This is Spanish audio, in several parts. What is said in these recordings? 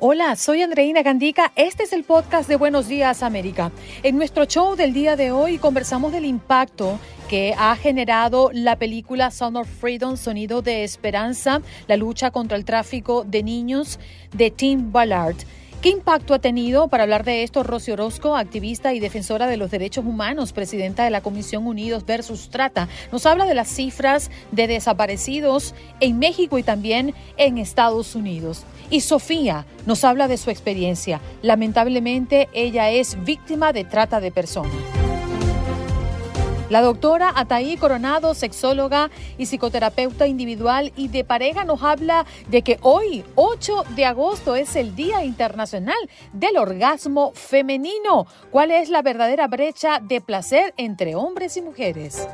Hola, soy Andreina Gandica. Este es el podcast de Buenos Días América. En nuestro show del día de hoy conversamos del impacto que ha generado la película Sound of Freedom, Sonido de Esperanza, la lucha contra el tráfico de niños de Tim Ballard. ¿Qué impacto ha tenido? Para hablar de esto, Rosy Orozco, activista y defensora de los derechos humanos, presidenta de la Comisión Unidos versus Trata, nos habla de las cifras de desaparecidos en México y también en Estados Unidos. Y Sofía nos habla de su experiencia. Lamentablemente, ella es víctima de trata de personas. La doctora Ataí Coronado, sexóloga y psicoterapeuta individual y de pareja, nos habla de que hoy, 8 de agosto, es el Día Internacional del Orgasmo Femenino. ¿Cuál es la verdadera brecha de placer entre hombres y mujeres?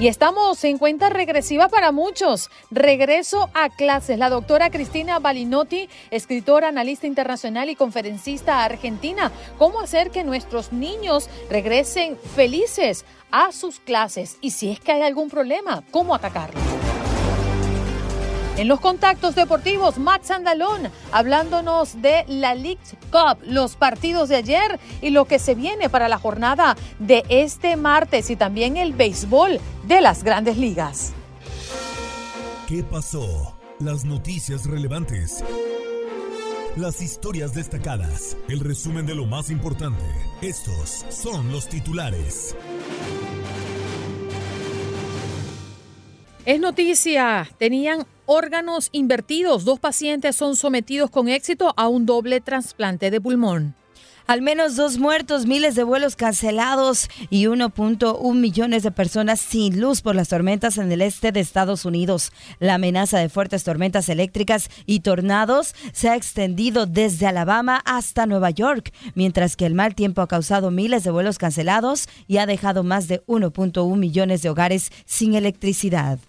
Y estamos en cuenta regresiva para muchos. Regreso a clases. La doctora Cristina Balinotti, escritora, analista internacional y conferencista argentina. ¿Cómo hacer que nuestros niños regresen felices a sus clases? Y si es que hay algún problema, ¿cómo atacarlo? En los contactos deportivos, Max Andalón hablándonos de la League Cup, los partidos de ayer y lo que se viene para la jornada de este martes y también el béisbol de las grandes ligas. ¿Qué pasó? Las noticias relevantes. Las historias destacadas. El resumen de lo más importante. Estos son los titulares. Es noticia, tenían órganos invertidos. Dos pacientes son sometidos con éxito a un doble trasplante de pulmón. Al menos dos muertos, miles de vuelos cancelados y 1.1 millones de personas sin luz por las tormentas en el este de Estados Unidos. La amenaza de fuertes tormentas eléctricas y tornados se ha extendido desde Alabama hasta Nueva York, mientras que el mal tiempo ha causado miles de vuelos cancelados y ha dejado más de 1.1 millones de hogares sin electricidad.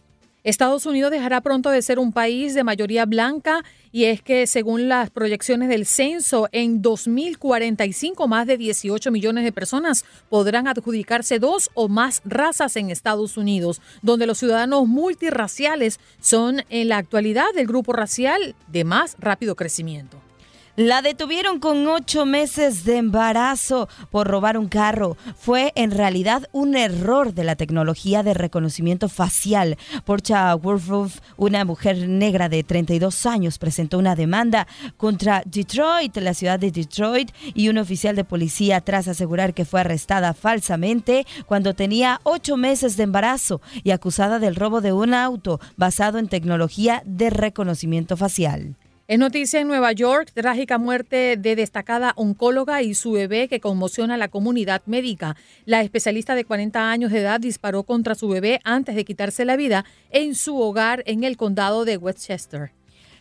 Estados Unidos dejará pronto de ser un país de mayoría blanca y es que según las proyecciones del censo, en 2045 más de 18 millones de personas podrán adjudicarse dos o más razas en Estados Unidos, donde los ciudadanos multirraciales son en la actualidad el grupo racial de más rápido crecimiento. La detuvieron con ocho meses de embarazo por robar un carro. Fue en realidad un error de la tecnología de reconocimiento facial. Porcha Wolfroof, una mujer negra de 32 años, presentó una demanda contra Detroit, la ciudad de Detroit, y un oficial de policía tras asegurar que fue arrestada falsamente cuando tenía ocho meses de embarazo y acusada del robo de un auto basado en tecnología de reconocimiento facial. Es noticia en Nueva York, trágica muerte de destacada oncóloga y su bebé que conmociona a la comunidad médica. La especialista de 40 años de edad disparó contra su bebé antes de quitarse la vida en su hogar en el condado de Westchester.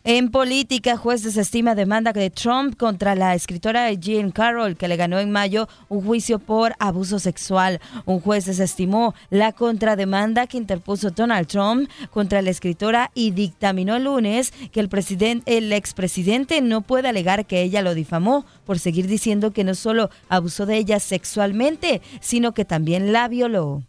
En política, juez desestima demanda de Trump contra la escritora Jean Carroll, que le ganó en mayo un juicio por abuso sexual. Un juez desestimó la contrademanda que interpuso Donald Trump contra la escritora y dictaminó el lunes que el, presidente, el expresidente no puede alegar que ella lo difamó por seguir diciendo que no solo abusó de ella sexualmente, sino que también la violó.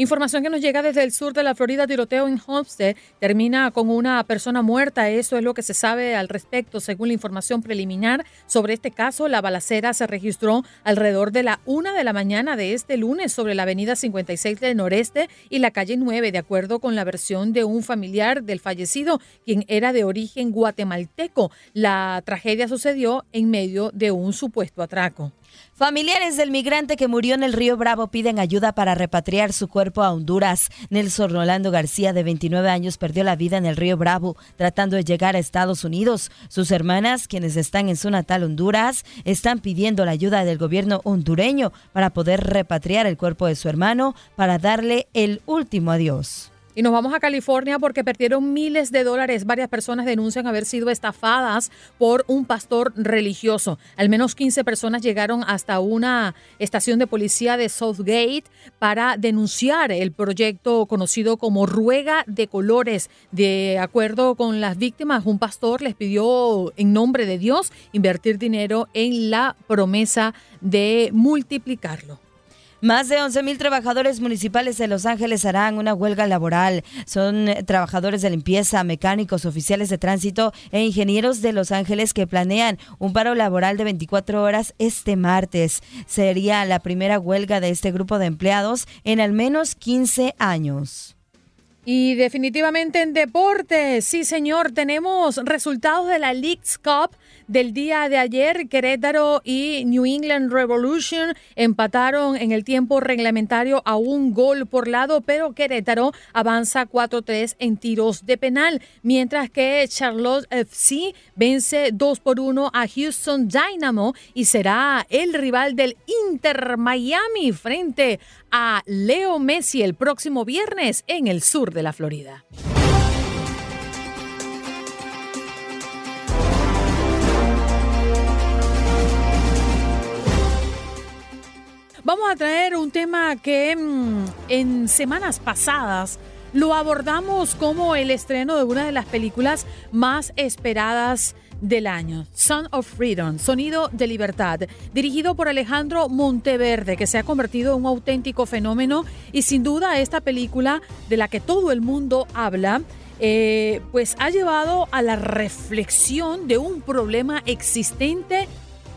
Información que nos llega desde el sur de la Florida, tiroteo en Homestead termina con una persona muerta. Eso es lo que se sabe al respecto. Según la información preliminar sobre este caso, la balacera se registró alrededor de la una de la mañana de este lunes sobre la avenida 56 del noreste y la calle 9, de acuerdo con la versión de un familiar del fallecido, quien era de origen guatemalteco. La tragedia sucedió en medio de un supuesto atraco. Familiares del migrante que murió en el río Bravo piden ayuda para repatriar su cuerpo a Honduras. Nelson Rolando García, de 29 años, perdió la vida en el río Bravo tratando de llegar a Estados Unidos. Sus hermanas, quienes están en su natal Honduras, están pidiendo la ayuda del gobierno hondureño para poder repatriar el cuerpo de su hermano para darle el último adiós. Y nos vamos a California porque perdieron miles de dólares. Varias personas denuncian haber sido estafadas por un pastor religioso. Al menos 15 personas llegaron hasta una estación de policía de Southgate para denunciar el proyecto conocido como Ruega de Colores. De acuerdo con las víctimas, un pastor les pidió en nombre de Dios invertir dinero en la promesa de multiplicarlo. Más de 11.000 trabajadores municipales de Los Ángeles harán una huelga laboral. Son eh, trabajadores de limpieza, mecánicos, oficiales de tránsito e ingenieros de Los Ángeles que planean un paro laboral de 24 horas este martes. Sería la primera huelga de este grupo de empleados en al menos 15 años. Y definitivamente en deporte, sí señor, tenemos resultados de la League's Cup del día de ayer. Querétaro y New England Revolution empataron en el tiempo reglamentario a un gol por lado, pero Querétaro avanza 4-3 en tiros de penal, mientras que Charlotte FC vence 2 por 1 a Houston Dynamo y será el rival del Inter Miami frente a Leo Messi el próximo viernes en el sur de la Florida. Vamos a traer un tema que mm, en semanas pasadas lo abordamos como el estreno de una de las películas más esperadas del año, Son of Freedom, Sonido de Libertad, dirigido por Alejandro Monteverde, que se ha convertido en un auténtico fenómeno y sin duda esta película de la que todo el mundo habla, eh, pues ha llevado a la reflexión de un problema existente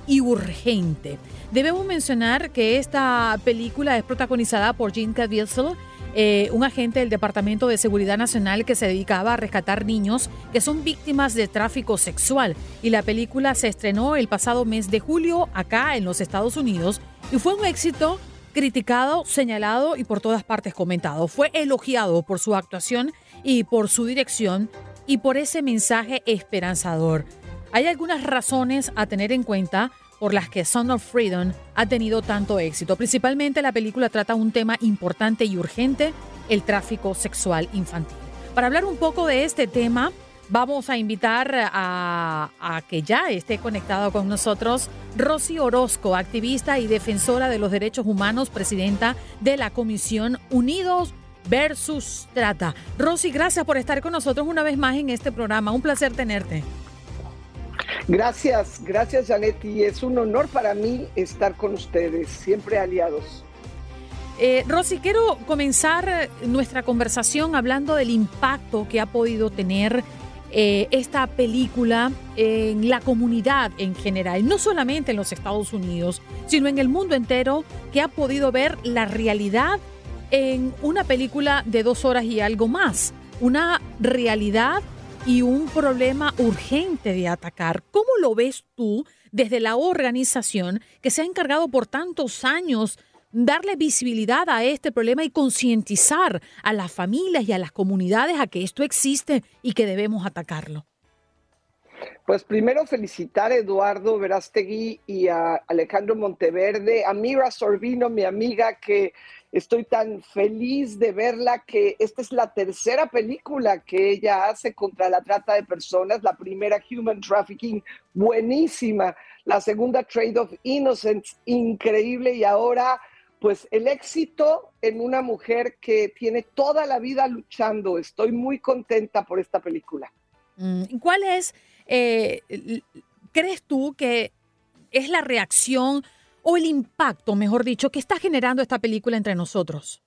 y urgente. Debemos mencionar que esta película es protagonizada por Jean Caviezel, eh, un agente del Departamento de Seguridad Nacional que se dedicaba a rescatar niños que son víctimas de tráfico sexual. Y la película se estrenó el pasado mes de julio acá en los Estados Unidos y fue un éxito criticado, señalado y por todas partes comentado. Fue elogiado por su actuación y por su dirección y por ese mensaje esperanzador. Hay algunas razones a tener en cuenta por las que Son of Freedom ha tenido tanto éxito. Principalmente la película trata un tema importante y urgente, el tráfico sexual infantil. Para hablar un poco de este tema, vamos a invitar a, a, que ya esté conectado con nosotros Rosy Orozco, activista y defensora de los derechos humanos, presidenta de la Comisión Unidos versus Trata. Rosy, gracias por estar con nosotros una vez más en este programa. Un placer tenerte. Gracias, gracias Janet, y es un honor para mí estar con ustedes, siempre aliados. Eh, Rosy, quiero comenzar nuestra conversación hablando del impacto que ha podido tener eh, esta película en la comunidad en general, no solamente en los Estados Unidos, sino en el mundo entero, que ha podido ver la realidad en una película de dos horas y algo más. Una realidad y un problema urgente de atacar. ¿Cómo lo ves tú desde la organización que se ha encargado por tantos años darle visibilidad a este problema y concientizar a las familias y a las comunidades a que esto existe y que debemos atacarlo? Pues primero felicitar a Eduardo Verástegui y a Alejandro Monteverde, a Mira Sorbino, mi amiga, que Estoy tan feliz de verla que esta es la tercera película que ella hace contra la trata de personas. La primera, Human Trafficking, buenísima. La segunda, Trade of Innocence, increíble. Y ahora, pues el éxito en una mujer que tiene toda la vida luchando. Estoy muy contenta por esta película. Mm, ¿Cuál es, eh, crees tú que es la reacción? O el impacto, mejor dicho, que está generando esta película entre nosotros?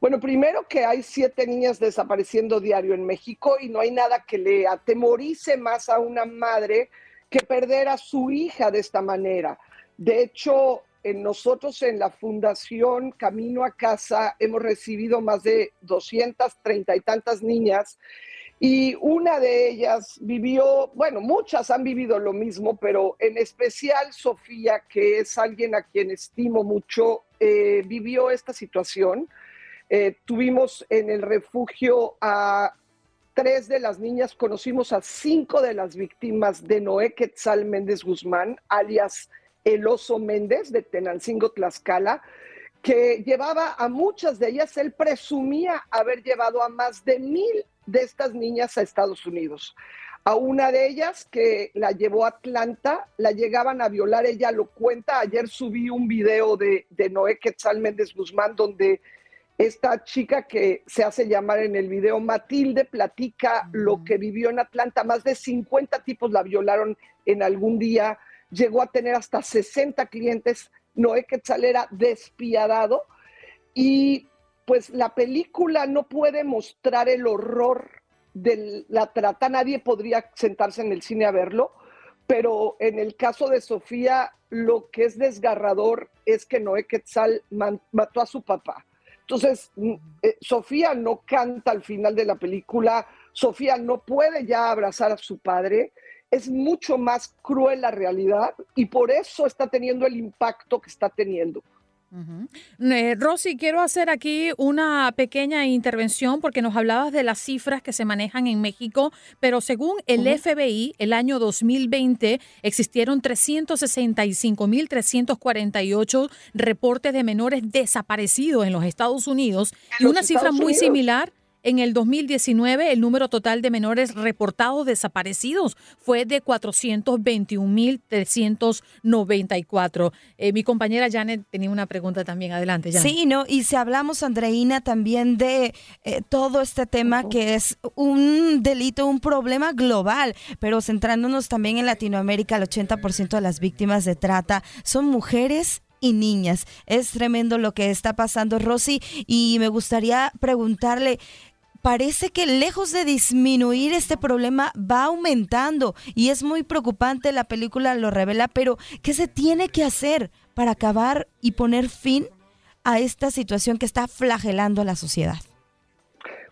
Bueno, primero que hay siete niñas desapareciendo diario en México y no hay nada que le atemorice más a una madre que perder a su hija de esta manera. De hecho, en nosotros en la Fundación Camino a Casa hemos recibido más de 230 y tantas niñas y una de ellas vivió, bueno, muchas han vivido lo mismo, pero en especial Sofía, que es alguien a quien estimo mucho, eh, vivió esta situación. Eh, tuvimos en el refugio a tres de las niñas, conocimos a cinco de las víctimas de Noé Quetzal Méndez Guzmán, alias El Oso Méndez de Tenancingo, Tlaxcala que llevaba a muchas de ellas, él presumía haber llevado a más de mil de estas niñas a Estados Unidos. A una de ellas que la llevó a Atlanta, la llegaban a violar, ella lo cuenta. Ayer subí un video de, de Noé Quetzal Méndez Guzmán donde esta chica que se hace llamar en el video Matilde platica lo que vivió en Atlanta. Más de 50 tipos la violaron en algún día. Llegó a tener hasta 60 clientes. Noé Quetzal era despiadado. Y pues la película no puede mostrar el horror de la trata, nadie podría sentarse en el cine a verlo, pero en el caso de Sofía, lo que es desgarrador es que Noé Quetzal mató a su papá. Entonces, mm, eh, Sofía no canta al final de la película, Sofía no puede ya abrazar a su padre, es mucho más cruel la realidad y por eso está teniendo el impacto que está teniendo. Eh, Rosy, quiero hacer aquí una pequeña intervención porque nos hablabas de las cifras que se manejan en México, pero según el FBI, el año 2020 existieron 365.348 reportes de menores desaparecidos en los Estados Unidos y una cifra muy similar en el 2019, el número total de menores reportados desaparecidos fue de 421.394. Eh, mi compañera Janet tenía una pregunta también. Adelante, Janet. Sí, ¿no? Y si hablamos, Andreina, también de eh, todo este tema que es un delito, un problema global, pero centrándonos también en Latinoamérica, el 80% de las víctimas de trata son mujeres y niñas. Es tremendo lo que está pasando, Rosy, y me gustaría preguntarle, parece que lejos de disminuir este problema va aumentando y es muy preocupante, la película lo revela, pero ¿qué se tiene que hacer para acabar y poner fin a esta situación que está flagelando a la sociedad?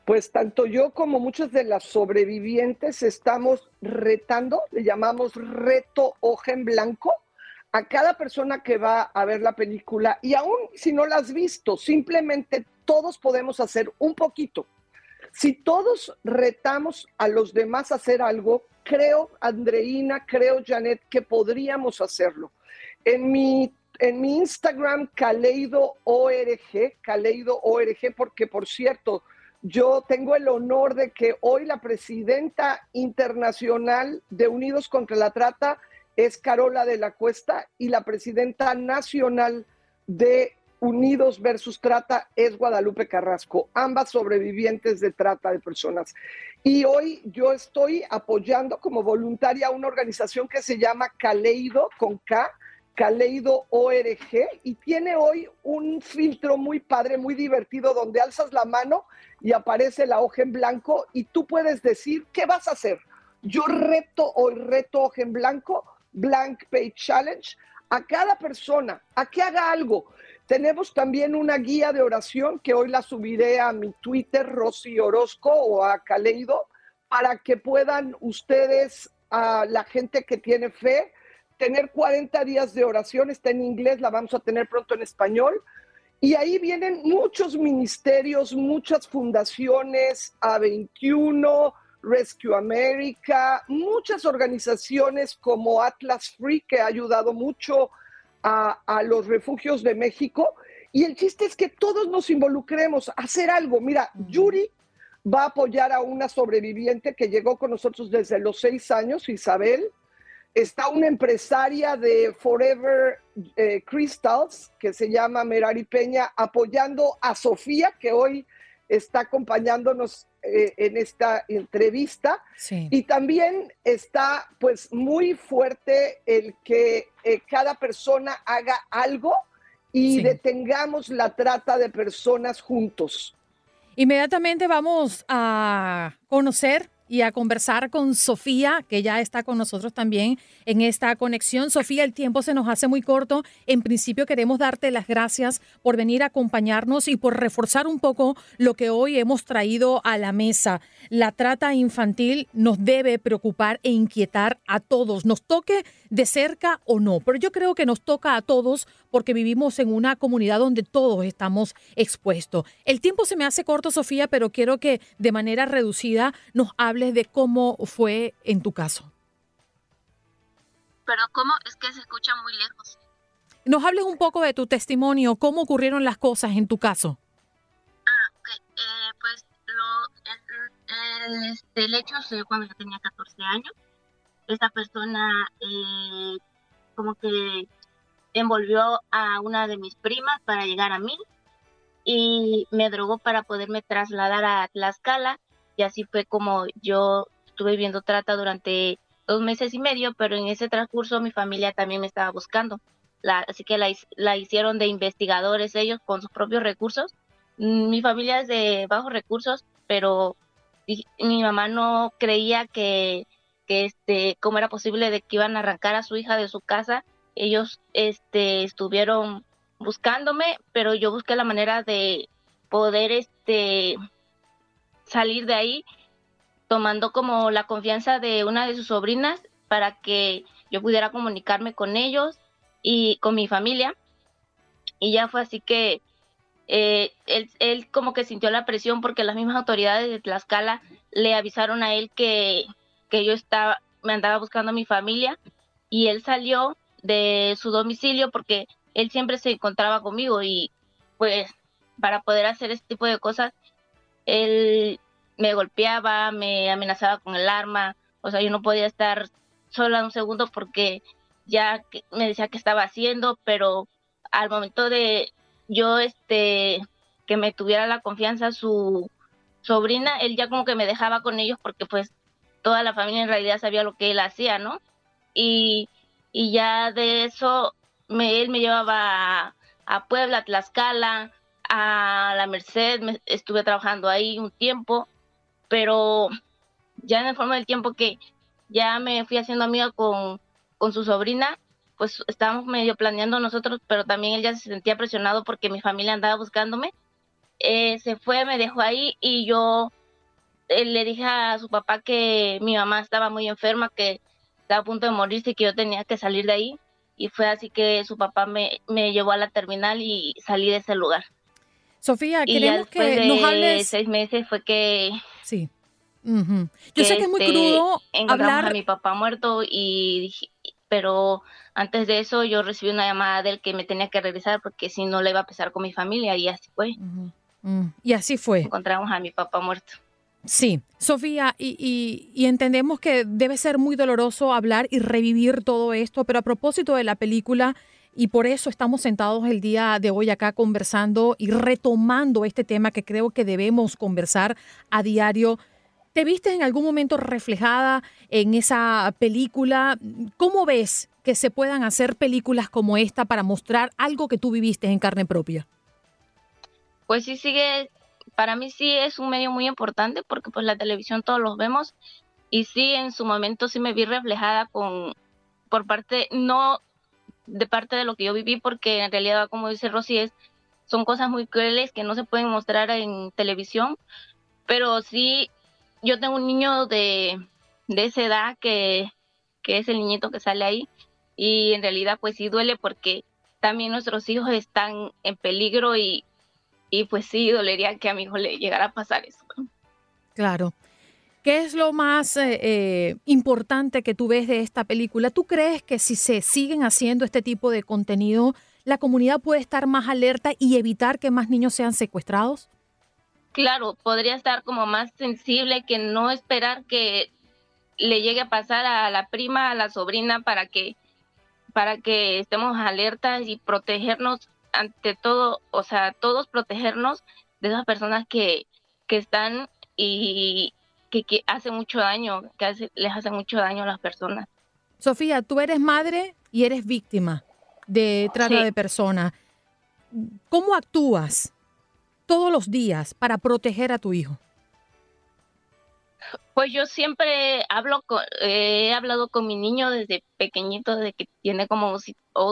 Pues tanto yo como muchos de las sobrevivientes estamos retando, le llamamos reto hoja en blanco, a cada persona que va a ver la película y aún si no la has visto, simplemente todos podemos hacer un poquito si todos retamos a los demás a hacer algo, creo, Andreina, creo, Janet, que podríamos hacerlo. En mi, en mi Instagram, Caleido ORG, Caleido ORG, porque por cierto, yo tengo el honor de que hoy la presidenta internacional de Unidos contra la Trata es Carola de la Cuesta y la presidenta nacional de Unidos versus Trata es Guadalupe Carrasco, ambas sobrevivientes de trata de personas. Y hoy yo estoy apoyando como voluntaria una organización que se llama Caleido con K, Caleido ORG, y tiene hoy un filtro muy padre, muy divertido, donde alzas la mano y aparece la hoja en blanco y tú puedes decir, ¿qué vas a hacer? Yo reto hoy, reto hoja en blanco, Blank Page Challenge, a cada persona a que haga algo tenemos también una guía de oración que hoy la subiré a mi Twitter, Rosy Orozco o a Caleido, para que puedan ustedes, a la gente que tiene fe, tener 40 días de oración. Está en inglés, la vamos a tener pronto en español. Y ahí vienen muchos ministerios, muchas fundaciones, A21, Rescue America, muchas organizaciones como Atlas Free, que ha ayudado mucho a, los refugios de México. Y el chiste es que todos nos involucremos a hacer algo. Mira, Yuri va a apoyar a una sobreviviente que llegó con nosotros desde los seis años, Isabel. Está una empresaria de Forever eh, Crystals que se llama Merari Peña apoyando a Sofía, que hoy está acompañándonos eh, en esta entrevista. Y también está pues muy fuerte el que eh, cada persona haga algo y detengamos la trata de personas juntos. Inmediatamente vamos a conocer y a conversar con Sofía, que ya está con nosotros también en esta conexión. Sofía, el tiempo se nos hace muy corto. En principio queremos darte las gracias por venir a acompañarnos y por reforzar un poco lo que hoy hemos traído a la mesa. La trata infantil nos debe preocupar e inquietar a todos, nos toque de cerca o no, pero yo creo que nos toca a todos porque vivimos en una comunidad donde todos estamos expuestos. El tiempo se me hace corto, Sofía, pero quiero que de manera reducida nos hables de cómo fue en tu caso. Pero cómo es que se escucha muy lejos. nos hables un poco de tu testimonio, cómo ocurrieron las cosas en tu caso. Ah, ok. Eh, pues lo, el, este, el hecho fue cuando yo tenía 14 años. Esta persona eh, como que envolvió a una de mis primas para llegar a mí y me drogó para poderme trasladar a Tlaxcala y así fue como yo estuve viendo trata durante dos meses y medio, pero en ese transcurso mi familia también me estaba buscando. Así que la, la, hicieron de investigadores ellos con sus propios recursos. Mm, mi familia es de bajos recursos, pero mi mamá no creía que, que este, cómo era posible de que iban a arrancar a su hija de su casa. Ellos este, estuvieron buscándome, pero yo busqué la manera de poder este, salir de ahí tomando como la confianza de una de sus sobrinas para que yo pudiera comunicarme con ellos y con mi familia. Y ya fue así que eh, él, él, como que sintió la presión porque las mismas autoridades de Tlaxcala le avisaron a él que, que yo estaba, me andaba buscando a mi familia y él salió de su domicilio porque él siempre se encontraba conmigo y pues para poder hacer este tipo de cosas, él me golpeaba, me amenazaba con el arma, o sea, yo no podía estar sola un segundo porque ya me decía que estaba haciendo, pero al momento de yo, este, que me tuviera la confianza su sobrina, él ya como que me dejaba con ellos porque pues toda la familia en realidad sabía lo que él hacía, ¿no? Y, y ya de eso me, él me llevaba a, a Puebla, Tlaxcala, a la Merced, me, estuve trabajando ahí un tiempo pero ya en el forma del tiempo que ya me fui haciendo amiga con, con su sobrina, pues estábamos medio planeando nosotros, pero también él ya se sentía presionado porque mi familia andaba buscándome. Eh, se fue, me dejó ahí y yo eh, le dije a su papá que mi mamá estaba muy enferma, que estaba a punto de morirse y que yo tenía que salir de ahí. Y fue así que su papá me, me llevó a la terminal y salí de ese lugar. Sofía, queremos que nos hables. seis meses fue que Sí. Yo sé que es muy este, crudo hablar. a mi papá muerto y pero antes de eso yo recibí una llamada de él que me tenía que regresar porque si no le iba a pesar con mi familia y así fue. Mm, y así fue. Encontramos a mi papá muerto. Sí, Sofía, y, entendemos que debe ser muy doloroso hablar y revivir todo esto, pero a propósito de la película, y por eso estamos sentados el día de hoy acá conversando y retomando este tema que creo que debemos conversar a diario. ¿Te viste en algún momento reflejada en esa película? ¿Cómo ves que se puedan hacer películas como esta para mostrar algo que tú viviste en carne propia? Pues sí, sigue, para mí sí es un medio muy importante porque pues la televisión todos los vemos y sí en su momento sí me vi reflejada con por parte no de parte de lo que yo viví, porque en realidad, como dice Rosy, es, son cosas muy crueles que no se pueden mostrar en televisión, pero sí, yo tengo un niño de, de esa edad que, que es el niñito que sale ahí, y en realidad pues sí duele porque también nuestros hijos están en peligro y, y pues sí dolería que a mi hijo le llegara a pasar eso. Claro. ¿Qué es lo más eh, eh, importante que tú ves de esta película? ¿Tú crees que si se siguen haciendo este tipo de contenido, la comunidad puede estar más alerta y evitar que más niños sean secuestrados? Claro, podría estar como más sensible que no esperar que le llegue a pasar a la prima, a la sobrina, para que, para que estemos alertas y protegernos ante todo, o sea, todos protegernos de esas personas que, que están y, que, hace mucho daño, que les hace mucho daño a las personas. Sofía, tú eres madre y eres víctima de trata de personas. ¿Cómo actúas todos los días para proteger a tu hijo? Pues yo siempre hablo con, he hablado con mi niño desde pequeñito, desde que tiene como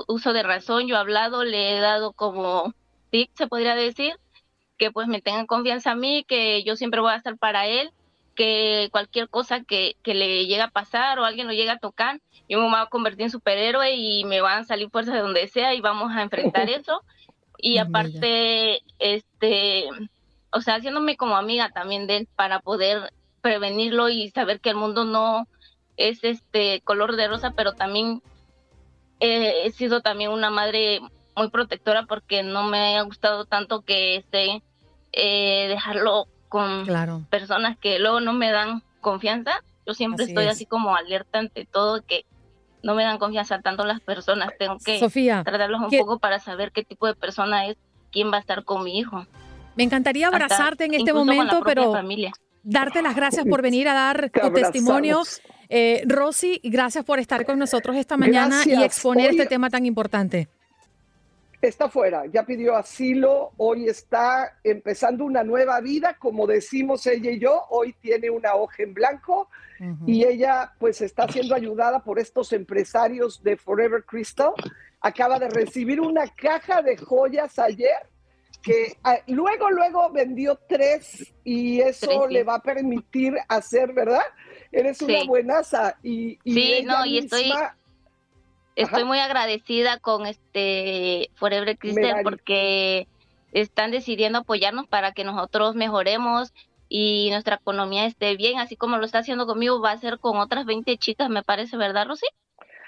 uso de razón. Yo he hablado, le he dado como tip, se podría decir, que pues me tengan confianza a mí, que yo siempre voy a estar para él que cualquier cosa que, que le llegue a pasar o alguien lo llegue a tocar, yo me voy a convertir en superhéroe y me van a salir fuerzas de donde sea y vamos a enfrentar eso. Y aparte, este, o sea, haciéndome como amiga también de él para poder prevenirlo y saber que el mundo no es este color de rosa, pero también he sido también una madre muy protectora porque no me ha gustado tanto que esté eh, dejarlo con personas que luego no me dan confianza. Yo siempre estoy así como alerta ante todo que no me dan confianza tanto las personas. Tengo que tratarlos un poco para saber qué tipo de persona es, quién va a estar con mi hijo. Me encantaría abrazarte en este momento, pero darte las gracias por venir a dar tu testimonio. Eh, Rosy, gracias por estar con nosotros esta mañana y exponer este tema tan importante. Está fuera, ya pidió asilo, hoy está empezando una nueva vida, como decimos ella y yo, hoy tiene una hoja en blanco y ella pues está siendo ayudada por estos empresarios de Forever Crystal. Acaba de recibir una caja de joyas ayer que ah, luego, luego vendió tres y eso le va a permitir hacer, ¿verdad? Eres una buenaza y, y sí, no, y estoy estoy muy agradecida con este Forever Crystal porque están decidiendo apoyarnos para que nosotros mejoremos y nuestra economía esté bien, así como lo está haciendo conmigo, va a ser con otras 20 chicas, me parece, ¿verdad, Rosy?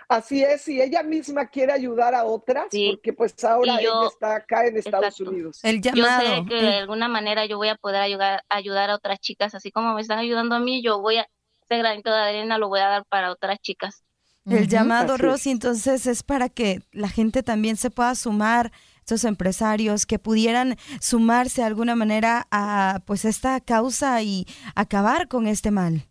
Así es, y ella misma quiere ayudar a otras, porque pues ahora ella está acá en Estados Unidos. El llamado. Yo sé que de alguna manera yo voy a poder ayudar, ayudar a otras chicas, así como me están ayudando a mí, yo voy a, ese granito de arena lo voy a dar para otras chicas. El llamado, Rosy, entonces es para que la gente también se pueda sumar, estos empresarios que pudieran sumarse de alguna manera a pues esta causa y acabar con este mal.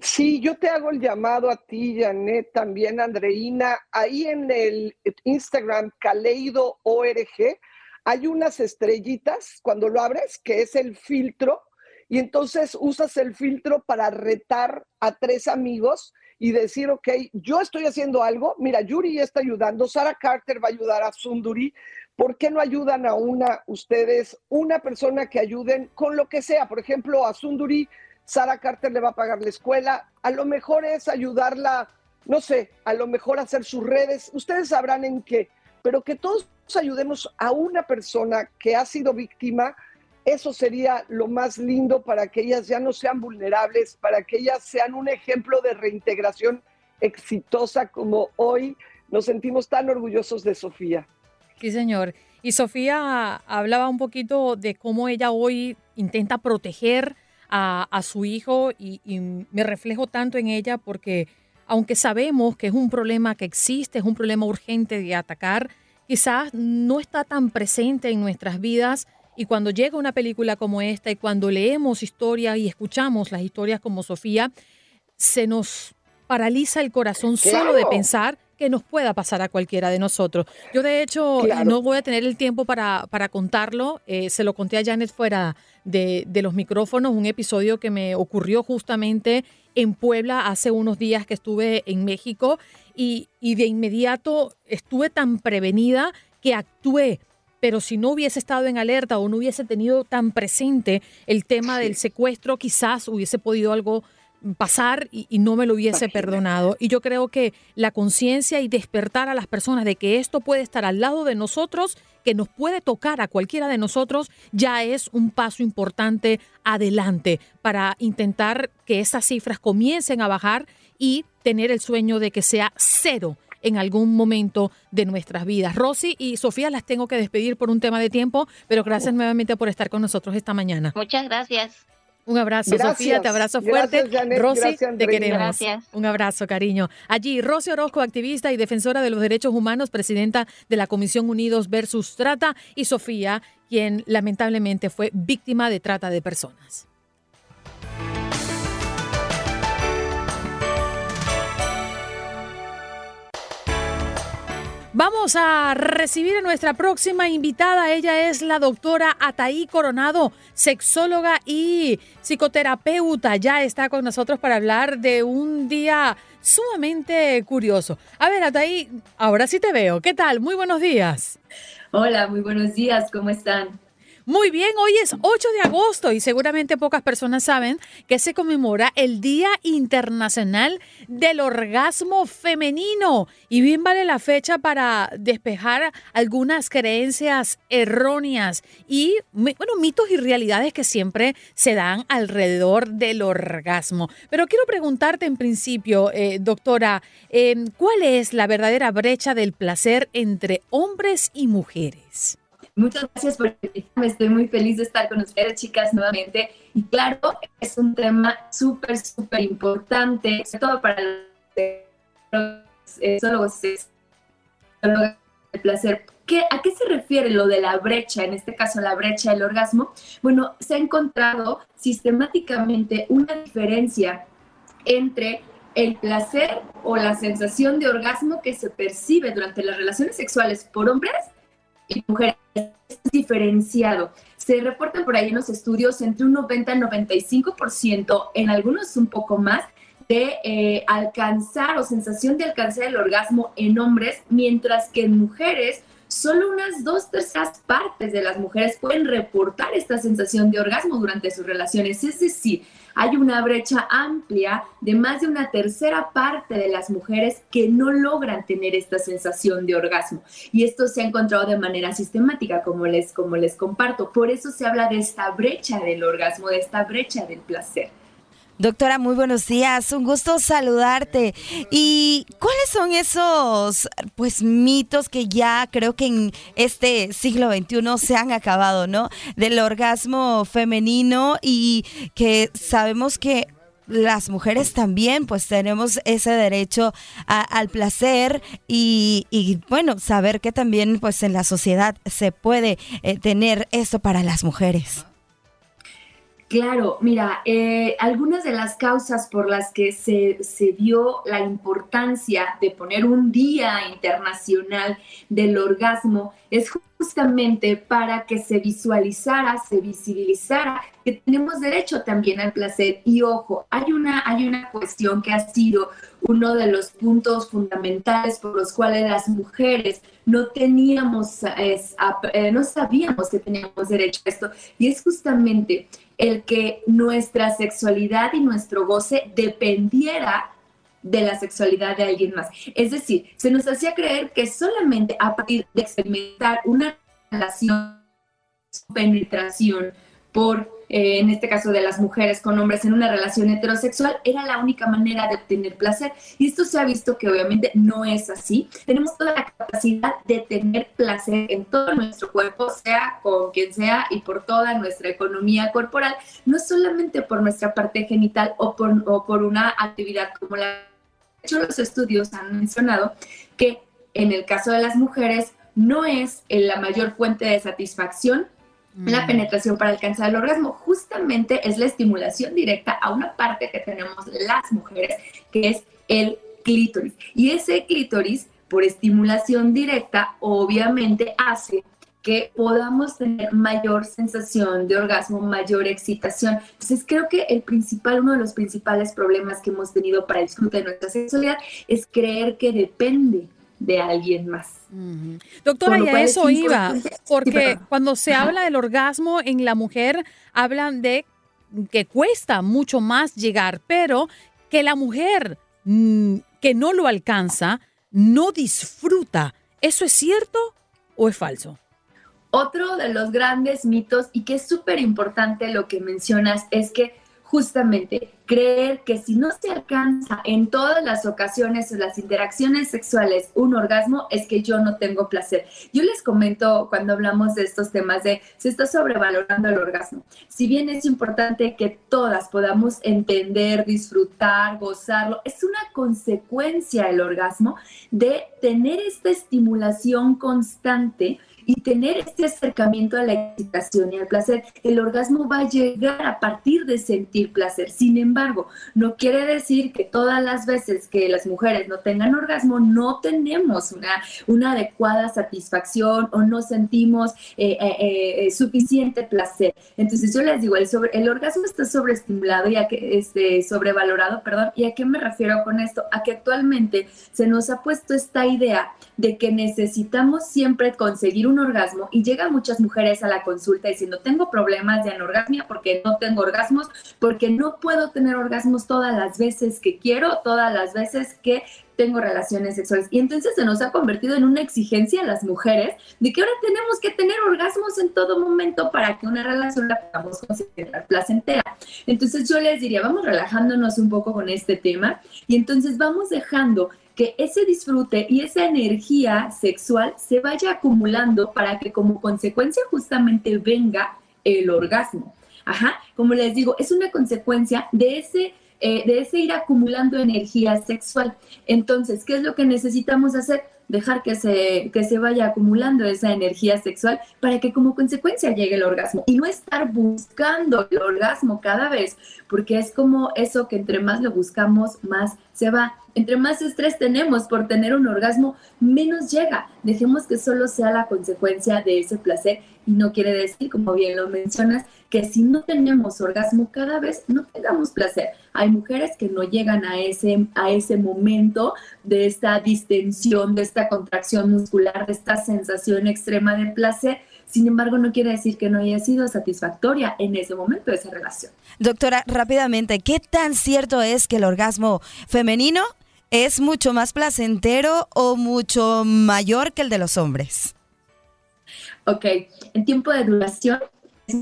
Sí, yo te hago el llamado a ti, Janet, también Andreina. Ahí en el Instagram Caleido ORG hay unas estrellitas cuando lo abres, que es el filtro, y entonces usas el filtro para retar a tres amigos y decir, ok, yo estoy haciendo algo, mira, Yuri está ayudando, Sara Carter va a ayudar a Sunduri, ¿por qué no ayudan a una, ustedes, una persona que ayuden con lo que sea? Por ejemplo, a Sunduri Sara Carter le va a pagar la escuela, a lo mejor es ayudarla, no sé, a lo mejor hacer sus redes, ustedes sabrán en qué, pero que todos ayudemos a una persona que ha sido víctima, eso sería lo más lindo para que ellas ya no sean vulnerables, para que ellas sean un ejemplo de reintegración exitosa como hoy nos sentimos tan orgullosos de Sofía. Sí, señor. Y Sofía hablaba un poquito de cómo ella hoy intenta proteger a, su hijo y, me reflejo tanto en ella porque aunque sabemos que es un problema que existe, es un problema urgente de atacar, quizás no está tan presente en nuestras vidas y cuando llega una película como esta y cuando leemos historias y escuchamos las historias como Sofía, se nos paraliza el corazón solo de pensar que nos pueda pasar a cualquiera de nosotros. Yo de hecho no voy a tener el tiempo para, para contarlo, eh, se lo conté a Janet fuera de, de, los micrófonos, un episodio que me ocurrió justamente en Puebla hace unos días que estuve en México y, y de inmediato estuve tan prevenida que actué. Pero si no hubiese estado en alerta o no hubiese tenido tan presente el tema del secuestro, quizás hubiese podido algo pasar y, no me lo hubiese perdonado. Y yo creo que la conciencia y despertar a las personas de que esto puede estar al lado de nosotros, que nos puede tocar a cualquiera de nosotros, ya es un paso importante adelante para intentar que esas cifras comiencen a bajar y tener el sueño de que sea cero en algún momento de nuestras vidas. Rosy y Sofía las tengo que despedir por un tema de tiempo, pero gracias nuevamente por estar con nosotros esta mañana. Muchas gracias. Un abrazo, Sofía, te abrazo fuerte. Rosy, te queremos. Gracias. Un abrazo, cariño. Allí, Rosy Orozco, activista y defensora de los derechos humanos, presidenta de la Comisión Unidos versus Trata, y Sofía, quien lamentablemente fue víctima de trata de personas. Vamos a recibir a nuestra próxima invitada. Ella es la doctora Ataí Coronado, sexóloga y psicoterapeuta. Ya está con nosotros para hablar de un día sumamente curioso. A ver, Ataí, ahora sí te veo. ¿Qué tal? Muy buenos días. Hola, muy buenos días. ¿Cómo están? Muy bien, hoy es 8 de agosto y seguramente pocas personas saben que se conmemora el Día Internacional del Orgasmo Femenino. Y bien vale la fecha para despejar algunas creencias erróneas y, bueno, mitos y realidades que siempre se dan alrededor del orgasmo. Pero quiero preguntarte en principio, eh, doctora, em, ¿cuál es la verdadera brecha del placer entre hombres y mujeres? Muchas gracias por invitarme. Estoy muy feliz de estar con ustedes, chicas, nuevamente. Y claro, es un tema súper, súper importante, sobre todo para los sexólogos, el placer. ¿Qué, ¿A qué se refiere lo de la brecha, en este caso la brecha del orgasmo? Bueno, se ha encontrado sistemáticamente una diferencia entre el placer o la sensación de orgasmo que se percibe durante las relaciones sexuales por hombres y mujeres es diferenciado. Se reportan por ahí en los estudios entre un 90 y 95%, en algunos un poco más, de eh, alcanzar o sensación de alcanzar el orgasmo en hombres, mientras que en mujeres solo unas dos terceras partes de las mujeres pueden reportar esta sensación de orgasmo durante sus relaciones. Es decir, hay una brecha amplia de más de una tercera parte de las mujeres que no logran tener esta sensación de orgasmo. Y esto se ha encontrado de manera sistemática, como les, como les comparto. Por eso se habla de esta brecha del orgasmo, de esta brecha del placer. Doctora, muy buenos días. Un gusto saludarte. ¿Y cuáles son esos pues mitos que ya creo que en este siglo XXI se han acabado, ¿no? Del orgasmo femenino y que sabemos que las mujeres también pues tenemos ese derecho al placer y, bueno, saber que también pues en la sociedad se puede eh, tener esto para las mujeres. Claro, mira, eh, algunas de las causas por las que se, se, dio la importancia de poner un día internacional del orgasmo es justamente para que se visualizara, se visibilizara que tenemos derecho también al placer. Y ojo, hay una, hay una cuestión que ha sido uno de los puntos fundamentales por los cuales las mujeres no teníamos, eh, no sabíamos que teníamos derecho a esto, y es justamente el que nuestra sexualidad y nuestro goce dependiera de la sexualidad de alguien más. Es decir, se nos hacía creer que solamente a partir de experimentar una relación, penetración por eh, en este caso de las mujeres con hombres en una relación heterosexual, era la única manera de obtener placer. Y esto se ha visto que obviamente no es así. Tenemos toda la capacidad de tener placer en todo nuestro cuerpo, sea con quien sea y por toda nuestra economía corporal, no solamente por nuestra parte genital o por, una actividad como la... De hecho, los estudios han mencionado que en el caso de las mujeres no es la mayor fuente de satisfacción la mm. penetración para alcanzar el orgasmo. Justamente es la estimulación directa a una parte que tenemos las mujeres, que es el clítoris. Y ese clítoris, por estimulación directa, obviamente hace que podamos tener mayor sensación de orgasmo, mayor excitación. Entonces creo que el principal, uno de los principales problemas que hemos tenido para el disfrute de nuestra sexualidad es creer que depende de alguien más. Doctora, y a eso iba, porque cuando se habla del orgasmo en la mujer, hablan de que cuesta mucho más llegar, pero que la mujer mm, que no lo alcanza no disfruta. ¿Eso es cierto o es falso? Otro de los grandes mitos y que es súper importante lo que mencionas es que justamente creer que si no se alcanza en todas las ocasiones o las interacciones sexuales un orgasmo es que yo no tengo placer. Yo les comento cuando hablamos de estos temas de se está sobrevalorando el orgasmo. Si bien es importante que todas podamos entender, disfrutar, gozarlo, es una consecuencia el orgasmo de tener esta estimulación constante y tener este acercamiento a la excitación y al placer. El orgasmo va a llegar a partir de sentir placer. Sin embargo, no quiere decir que todas las veces que las mujeres no tengan orgasmo, no tenemos una, una adecuada satisfacción o no sentimos eh, eh, eh, suficiente placer. Entonces yo les digo, el, sobre, el orgasmo está sobreestimulado y a que, este, sobrevalorado, perdón, ¿y a qué me refiero con esto? A que actualmente se nos ha puesto esta idea de que necesitamos siempre conseguir un orgasmo y llegan muchas mujeres a la consulta diciendo, tengo problemas de anorgasmia porque no tengo orgasmos, porque no puedo tener orgasmos todas las veces que quiero, todas las veces que tengo relaciones sexuales. Y entonces se nos ha convertido en una exigencia a las mujeres de que ahora tenemos que tener orgasmos en todo momento para que una relación la podamos considerar placentera. Entonces yo les diría, vamos relajándonos un poco con este tema y entonces vamos dejando que ese disfrute y esa energía sexual se vaya acumulando para que como consecuencia justamente venga el orgasmo. Ajá, como les digo, es una consecuencia de ese, eh, de ese ir acumulando energía sexual. Entonces, ¿qué es lo que necesitamos hacer? dejar que se, que se vaya acumulando esa energía sexual para que como consecuencia llegue el orgasmo y no estar buscando el orgasmo cada vez, porque es como eso que entre más lo buscamos, más se va. Entre más estrés tenemos por tener un orgasmo, menos llega. Dejemos que solo sea la consecuencia de ese placer y no quiere decir, como bien lo mencionas, que si no tenemos orgasmo cada vez no tengamos placer. Hay mujeres que no llegan a ese, a ese momento de esta distensión, de esta contracción muscular, de esta sensación extrema de placer. Sin embargo, no quiere decir que no haya sido satisfactoria en ese momento de esa relación. Doctora, rápidamente, ¿qué tan cierto es que el orgasmo femenino es mucho más placentero o mucho mayor que el de los hombres? Ok, en tiempo de duración es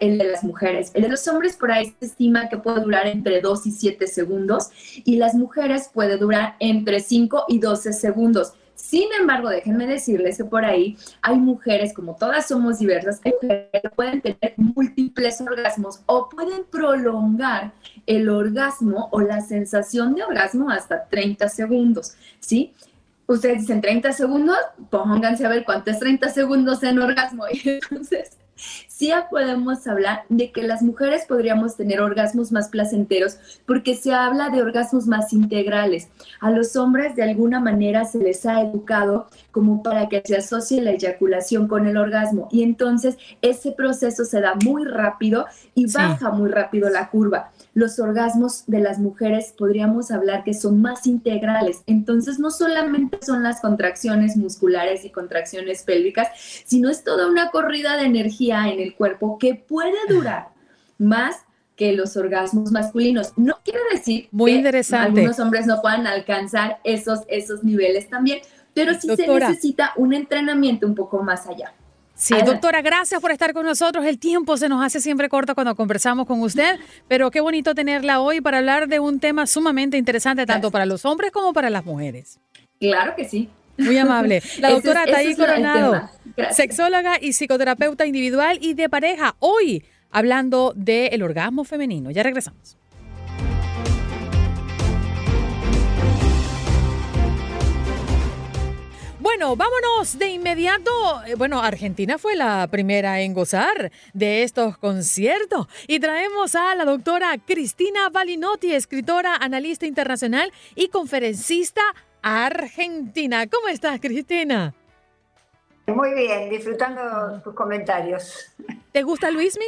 el de las mujeres. El de los hombres por ahí se estima que puede durar entre 2 y 7 segundos y las mujeres puede durar entre 5 y 12 segundos. Sin embargo, déjenme decirles que por ahí hay mujeres, como todas somos diversas, hay mujeres que pueden tener múltiples orgasmos o pueden prolongar el orgasmo o la sensación de orgasmo hasta 30 segundos, ¿sí? ustedes dicen 30 segundos, pónganse a ver cuántos 30 segundos en orgasmo. Y entonces, sí podemos hablar de que las mujeres podríamos tener orgasmos más placenteros porque se habla de orgasmos más integrales. A los hombres de alguna manera se les ha educado como para que se asocie la eyaculación con el orgasmo. Y entonces ese proceso se da muy rápido y baja muy rápido la curva los orgasmos de las mujeres podríamos hablar que son más integrales. Entonces, no solamente son las contracciones musculares y contracciones pélvicas, sino es toda una corrida de energía en el cuerpo que puede durar más que los orgasmos masculinos. No quiere decir que algunos hombres no puedan alcanzar esos, esos niveles también, pero sí se necesita un entrenamiento un poco más allá. Sí, doctora, gracias por estar con nosotros. El tiempo se nos hace siempre corto cuando conversamos con usted, pero qué bonito tenerla hoy para hablar de un tema sumamente interesante tanto para los hombres como para las mujeres. Claro que sí. Muy amable. La doctora Taí Coronado, sexóloga y psicoterapeuta individual y de pareja, hoy hablando del orgasmo femenino. Ya regresamos. Bueno, vámonos de inmediato. Eh, bueno, Argentina fue la primera en gozar de estos conciertos. Y traemos a la doctora Cristina Balinotti, escritora, analista internacional y conferencista argentina. ¿Cómo estás, Cristina? Muy bien, disfrutando tus comentarios. ¿Te gusta Luismi?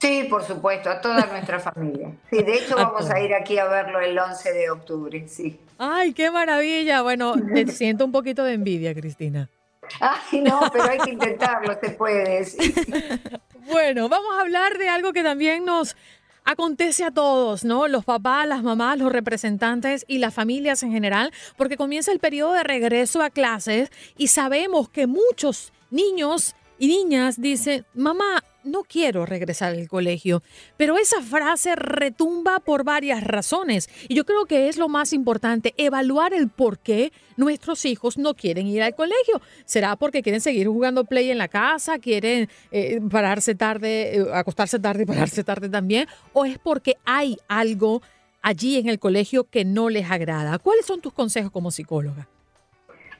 Sí, por supuesto, a toda nuestra familia. Sí, de hecho vamos a ir aquí a verlo el 11 de octubre, sí. Ay, qué maravilla. Bueno, te siento un poquito de envidia, Cristina. Ay, no, pero hay que intentarlo, se puede. Bueno, vamos a hablar de algo que también nos acontece a todos, ¿no? Los papás, las mamás, los representantes y las familias en general, porque comienza el periodo de regreso a clases y sabemos que muchos niños y niñas dicen, mamá, no quiero regresar al colegio. Pero esa frase retumba por varias razones. Y yo creo que es lo más importante, evaluar el por qué nuestros hijos no quieren ir al colegio. ¿Será porque quieren seguir jugando play en la casa? ¿Quieren eh, pararse tarde, eh, acostarse tarde y pararse tarde también? ¿O es porque hay algo allí en el colegio que no les agrada? ¿Cuáles son tus consejos como psicóloga?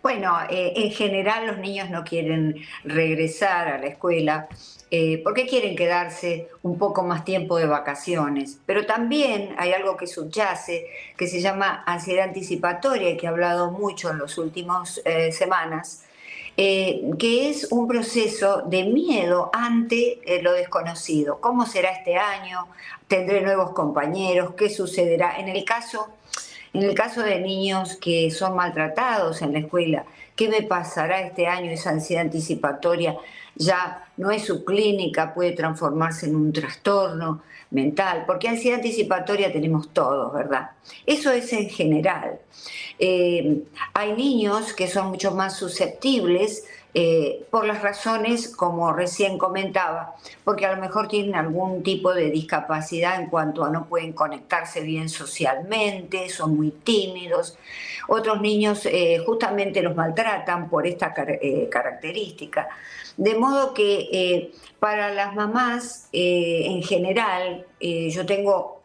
Bueno, eh, en general los niños no quieren regresar a la escuela eh, porque quieren quedarse un poco más tiempo de vacaciones. Pero también hay algo que subyace, que se llama ansiedad anticipatoria, y que he hablado mucho en las últimas eh, semanas, eh, que es un proceso de miedo ante lo desconocido. ¿Cómo será este año? ¿Tendré nuevos compañeros? ¿Qué sucederá? En el caso, en el caso de niños que son maltratados en la escuela, ¿qué me pasará este año? Esa ansiedad anticipatoria ya no es su clínica, puede transformarse en un trastorno mental, porque ansiedad anticipatoria tenemos todos, ¿verdad? Eso es en general. Eh, hay niños que son mucho más susceptibles eh, por las razones, como recién comentaba, porque a lo mejor tienen algún tipo de discapacidad en cuanto a no pueden conectarse bien socialmente, son muy tímidos. Otros niños eh, justamente los maltratan por esta característica. De modo que eh, para las mamás eh, en general, eh, yo tengo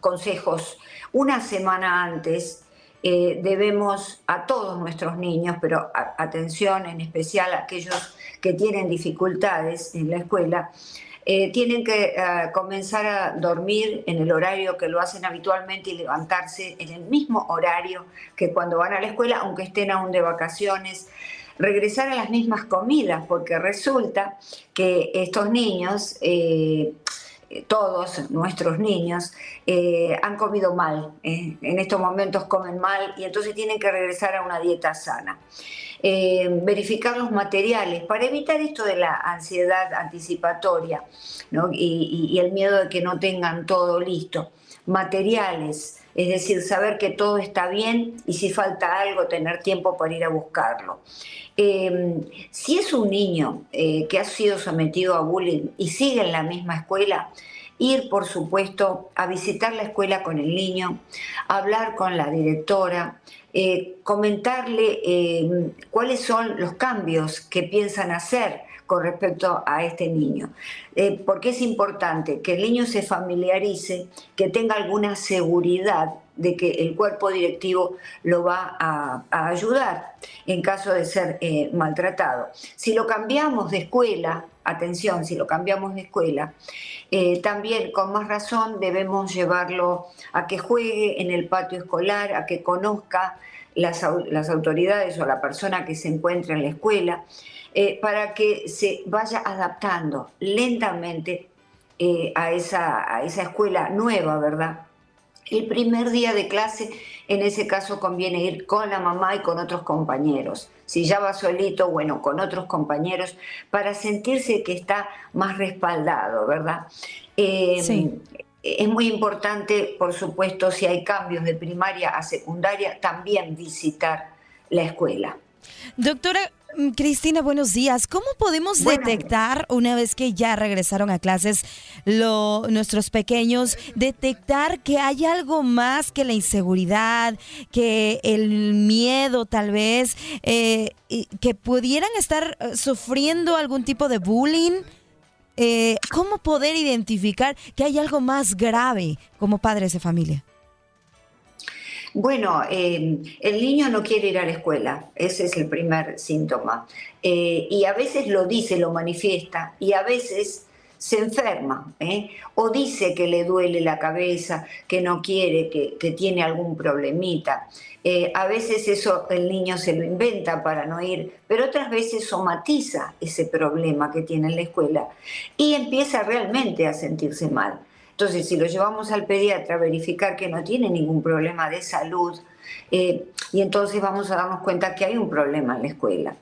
consejos, una semana antes debemos a todos nuestros niños, pero atención en especial a aquellos que tienen dificultades en la escuela, tienen que comenzar a dormir en el horario que lo hacen habitualmente y levantarse en el mismo horario que cuando van a la escuela, aunque estén aún de vacaciones. Regresar a las mismas comidas, porque resulta que estos niños, eh, todos nuestros niños, eh, han comido mal, eh, en estos momentos comen mal y entonces tienen que regresar a una dieta sana. verificar los materiales para evitar esto de la ansiedad anticipatoria y el miedo de que no tengan todo listo. Materiales, es decir, saber que todo está bien y si falta algo, tener tiempo para ir a buscarlo. Em, si es un niño eh, que ha sido sometido a bullying y sigue en la misma escuela, ir, por supuesto, a visitar la escuela con el niño, hablar con la directora, eh, comentarle em, cuáles son los cambios que piensan hacer con respecto a este niño. Eh, porque es importante que el niño se familiarice, que tenga alguna seguridad de que el cuerpo directivo lo va a, ayudar en caso de ser eh, maltratado. Si lo cambiamos de escuela, atención, si lo cambiamos de escuela, eh, también con más razón debemos llevarlo a que juegue en el patio escolar, a que conozca las, las autoridades o la persona que se encuentra en la escuela. Eh, para que se vaya adaptando lentamente a, esa, a esa escuela nueva, ¿verdad? El primer día de clase, en ese caso, conviene ir con la mamá y con otros compañeros. Si ya va solito, bueno, con otros compañeros, para sentirse que está más respaldado, ¿verdad? Eh, sí. Es muy importante, por supuesto, si hay cambios de primaria a secundaria, también visitar la escuela. Doctora, Cristina, buenos días. ¿Cómo podemos detectar, una vez que ya regresaron a clases nuestros pequeños, detectar que hay algo más que la inseguridad, que el miedo tal vez, eh, que pudieran estar eh, sufriendo algún tipo de bullying? Eh, ¿Cómo poder identificar que hay algo más grave como padres de familia? Bueno, em, el niño no quiere ir a la escuela, ese es el primer síntoma. Eh, y a veces lo dice, lo manifiesta, y a veces se enferma, ¿eh? o dice que le duele la cabeza, que no quiere, que, tiene algún problemita. Eh, a veces eso el niño se lo inventa para no ir, pero otras veces somatiza ese problema que tiene en la escuela y empieza realmente a sentirse mal. Entonces, si lo llevamos al pediatra a verificar que no tiene ningún problema de salud, eh, y entonces vamos a darnos cuenta que hay un problema en la escuela.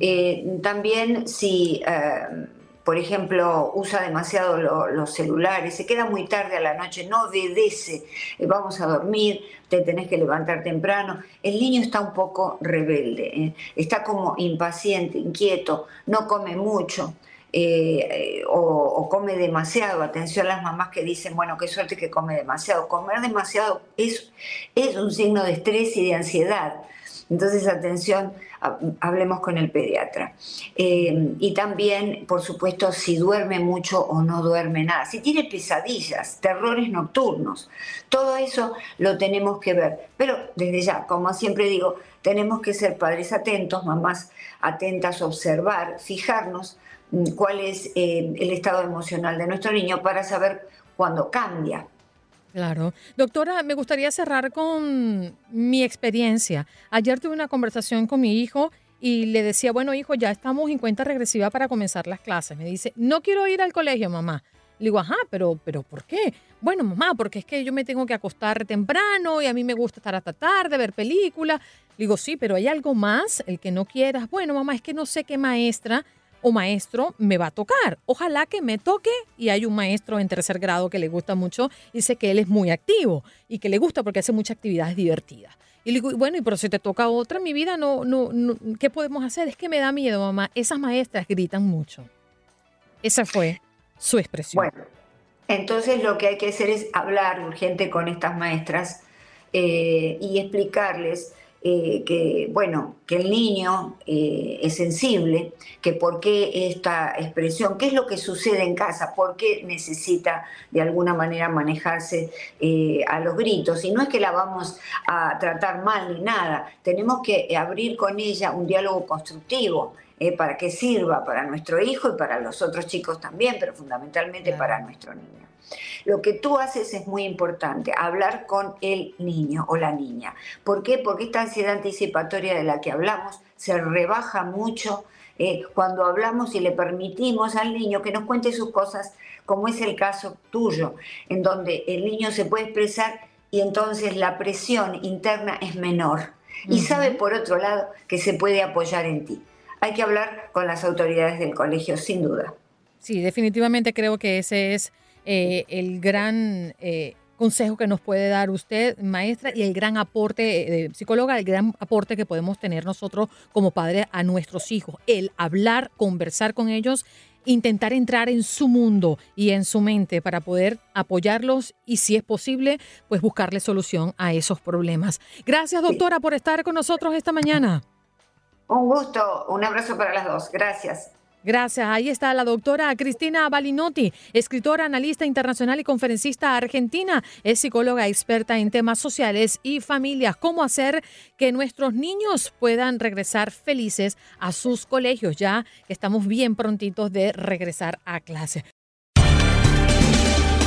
Eh, también si, eh, por ejemplo, usa demasiado los celulares, se queda muy tarde a la noche, no obedece, vamos a dormir, te tenés que levantar temprano, el niño está un poco rebelde, está como impaciente, inquieto, no come mucho. Eh, o, come demasiado. Atención a las mamás que dicen, bueno, qué suerte que come demasiado. Comer demasiado es, es un signo de estrés y de ansiedad. Entonces, atención, hablemos con el pediatra. Eh, y también, por supuesto, si duerme mucho o no duerme nada, si tiene pesadillas, terrores nocturnos, todo eso lo tenemos que ver. Pero desde ya, como siempre digo, tenemos que ser padres atentos, mamás atentas, observar, fijarnos cuál es eh, el estado emocional de nuestro niño para saber cuándo cambia. Claro. Doctora, me gustaría cerrar con mi experiencia. Ayer tuve una conversación con mi hijo y le decía, bueno, hijo, ya estamos en cuenta regresiva para comenzar las clases. Me dice, no quiero ir al colegio, mamá. Le digo, ajá, pero, pero ¿por qué? Bueno, mamá, porque es que yo me tengo que acostar temprano y a mí me gusta estar hasta tarde, ver películas. Le digo, sí, pero hay algo más, el que no quieras. Bueno, mamá, es que no sé qué maestra o maestro me va a tocar. Ojalá que me toque y hay un maestro en tercer grado que le gusta mucho y dice que él es muy activo y que le gusta porque hace muchas actividades divertidas. Y le digo, bueno, y pero si te toca otra en mi vida, no, no, no, ¿qué podemos hacer? Es que me da miedo, mamá. Esas maestras gritan mucho. Esa fue su expresión. Bueno, entonces lo que hay que hacer es hablar urgente con estas maestras eh, y explicarles eh, que, bueno, que el niño eh, es sensible, que por qué esta expresión, qué es lo que sucede en casa, por qué necesita de alguna manera manejarse eh, a los gritos. Y no es que la vamos a tratar mal ni nada, tenemos que abrir con ella un diálogo constructivo. Para que sirva para nuestro hijo y para los otros chicos también, pero fundamentalmente para nuestro niño. Lo que tú haces es muy importante, hablar con el niño o la niña. ¿Por qué? Porque esta ansiedad anticipatoria de la que hablamos se rebaja mucho eh, cuando hablamos y le permitimos al niño que nos cuente sus cosas, como es el caso tuyo, en donde el niño se puede expresar y entonces la presión interna es menor. Y sabe, por otro lado, que se puede apoyar en ti. Hay que hablar con las autoridades del colegio, sin duda. Sí, definitivamente creo que ese es eh, el gran eh, consejo que nos puede dar usted, maestra, y el gran aporte, eh, psicóloga, el gran aporte que podemos tener nosotros como padres a nuestros hijos. El hablar, conversar con ellos, intentar entrar en su mundo y en su mente para poder apoyarlos y, si es posible, pues buscarle solución a esos problemas. Gracias, doctora, por estar con nosotros esta mañana. Un gusto, un abrazo para las dos. Gracias. Gracias. Ahí está la doctora Cristina Balinotti, escritora, analista internacional y conferencista argentina. Es psicóloga experta en temas sociales y familias. ¿Cómo hacer que nuestros niños puedan regresar felices a sus colegios? Ya estamos bien prontitos de regresar a clase.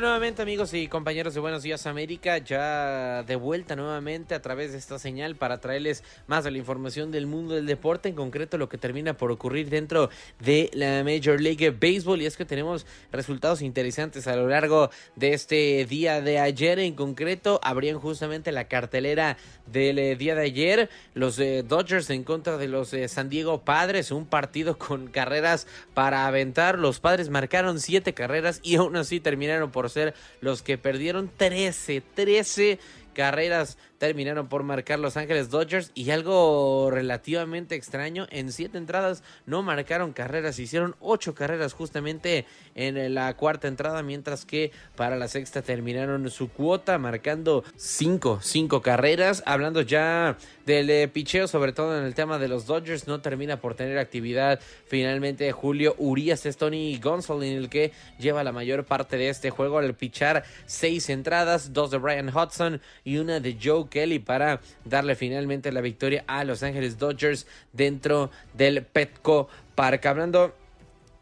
Nuevamente amigos y compañeros de Buenos Días América, ya de vuelta nuevamente a través de esta señal para traerles más de la información del mundo del deporte, en concreto lo que termina por ocurrir dentro de la Major League Baseball. Y es que tenemos resultados interesantes a lo largo de este día de ayer, en concreto abrían justamente la cartelera del eh, día de ayer, los eh, Dodgers en contra de los eh, San Diego Padres, un partido con carreras para aventar, los Padres marcaron siete carreras y aún así terminaron por ser los que perdieron 13, 13 carreras terminaron por marcar Los Ángeles Dodgers y algo relativamente extraño, en siete entradas no marcaron carreras, hicieron ocho carreras justamente en la cuarta entrada, mientras que para la sexta terminaron su cuota marcando cinco, cinco carreras, hablando ya del eh, picheo, sobre todo en el tema de los Dodgers, no termina por tener actividad finalmente Julio Urias, es Tony Gonsolin el que lleva la mayor parte de este juego al pichar seis entradas, dos de Brian Hudson y una de Joe Kelly para darle finalmente la victoria a Los Ángeles Dodgers dentro del Petco Park. Hablando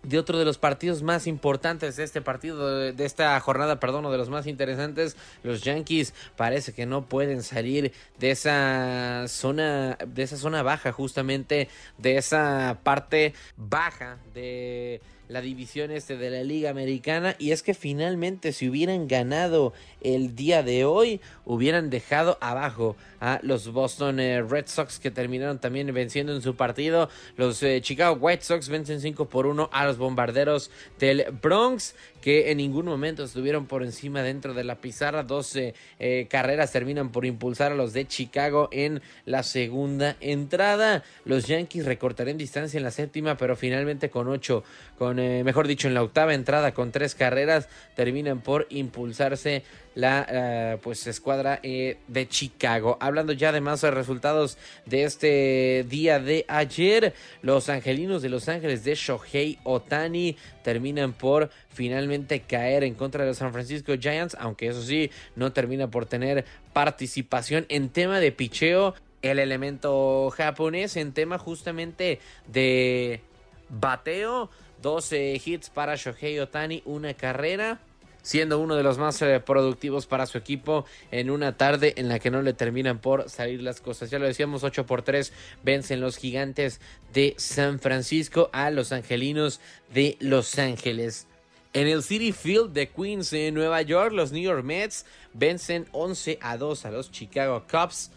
de otro de los partidos más importantes de este partido, de, esta jornada, perdón, de los más interesantes, los Yankees parece que no pueden salir de esa zona, de esa zona baja, justamente de esa parte baja de la división este de la Liga Americana y es que finalmente si hubieran ganado el día de hoy hubieran dejado abajo a los Boston eh, Red Sox que terminaron también venciendo en su partido. Los eh, Chicago White Sox vencen 5 por 1 a los bombarderos del Bronx que en ningún momento estuvieron por encima dentro de la pizarra. 12 eh, carreras terminan por impulsar a los de Chicago en la segunda entrada. Los Yankees recortarían distancia en la séptima, pero finalmente con 8, con mejor dicho en la octava entrada con 3 carreras terminan por impulsarse la eh, pues escuadra eh, de Chicago. Hablando ya de más resultados de este día de ayer, los angelinos de Los Ángeles de Shohei Otani terminan por finalmente caer en contra de los San Francisco Giants, aunque eso sí, no termina por tener participación en tema de picheo. El elemento japonés en tema justamente de bateo, 12 hits para Shohei Otani, una carrera siendo uno de los más eh, productivos para su equipo en una tarde en la que no le terminan por salir las cosas. Ya lo decíamos, 8 por 3 vencen los gigantes de San Francisco a los angelinos de Los Ángeles. En el City Field de Queens en Nueva York, los New York Mets vencen 11 a 2 a los Chicago Cubs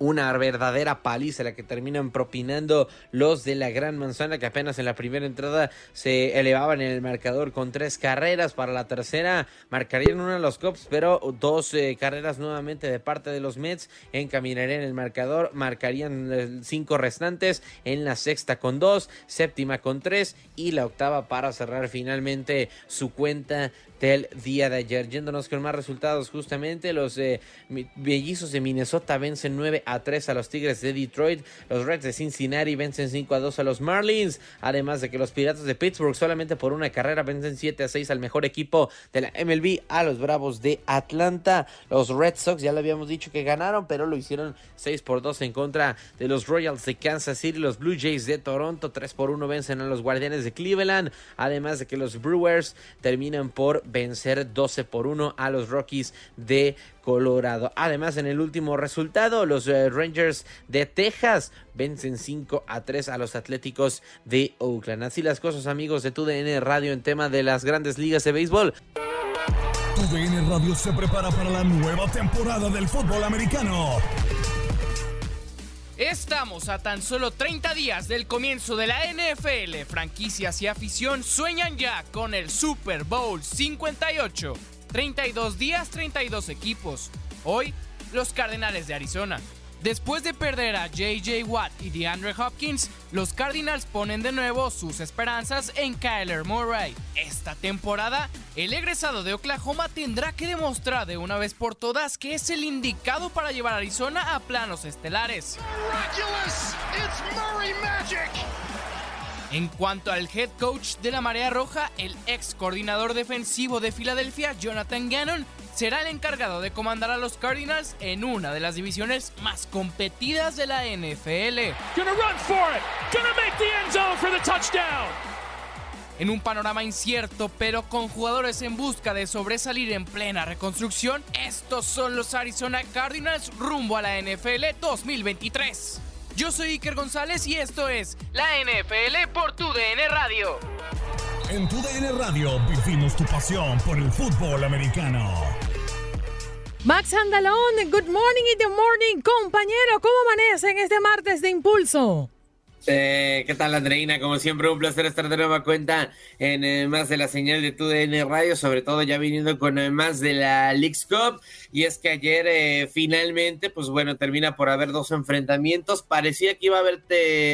una verdadera paliza la que terminan propinando los de la Gran Manzana que apenas en la primera entrada se elevaban en el marcador con tres carreras. Para la tercera marcarían una de los Cubs pero dos eh, carreras nuevamente de parte de los Mets. Encaminarían el marcador marcarían cinco restantes. En la sexta con dos séptima con tres. Y la octava para cerrar finalmente su cuenta del día de ayer. Yéndonos con más resultados, justamente los eh, de Minnesota vencen 9 a 3 a los Tigres de Detroit, los Reds de Cincinnati vencen 5 a 2 a los Marlins, además de que los Piratas de Pittsburgh solamente por una carrera vencen 7 a 6 al mejor equipo de la MLB, a los Bravos de Atlanta, los Red Sox ya lo habíamos dicho que ganaron, pero lo hicieron 6 por 2 en contra de los Royals de Kansas City, los Blue Jays de Toronto 3 por 1 vencen a los Guardianes de Cleveland, además de que los Brewers terminan por vencer 12 por 1 a los Rockies de Colorado. Además, en el último resultado, los eh, Rangers de Texas vencen 5 a 3 a los Atléticos de Oakland. Así las cosas, amigos de TUDN Radio en tema de las grandes ligas de béisbol. TUDN Radio se prepara para la nueva temporada del fútbol americano. Estamos a tan solo 30 días del comienzo de la NFL. Franquicias y afición sueñan ya con el Super Bowl 58. 32 días, 32 equipos. Hoy, los Cardenales de Arizona. Después de perder a JJ Watt y DeAndre Hopkins, los Cardinals ponen de nuevo sus esperanzas en Kyler Murray. Esta temporada, el egresado de Oklahoma tendrá que demostrar de una vez por todas que es el indicado para llevar a Arizona a planos estelares. En cuanto al head coach de la Marea Roja, el ex coordinador defensivo de Filadelfia, Jonathan Gannon, será el encargado de comandar a los Cardinals en una de las divisiones más competidas de la NFL. En un panorama incierto, pero con jugadores en busca de sobresalir en plena reconstrucción, estos son los Arizona Cardinals rumbo a la NFL 2023. Yo soy Iker González y esto es la NFL por tu DN Radio. En tu DN Radio vivimos tu pasión por el fútbol americano. Max Andalón, good morning in the morning, compañero, ¿cómo amanecen este martes de impulso? Eh, ¿Qué tal, Andreina? Como siempre, un placer estar de nueva cuenta en eh, más de la señal de TUDN Radio, sobre todo ya viniendo con eh, más de la Leagues Cup. Y es que ayer finalmente, pues bueno, termina por haber dos enfrentamientos. Parecía que iba a haber,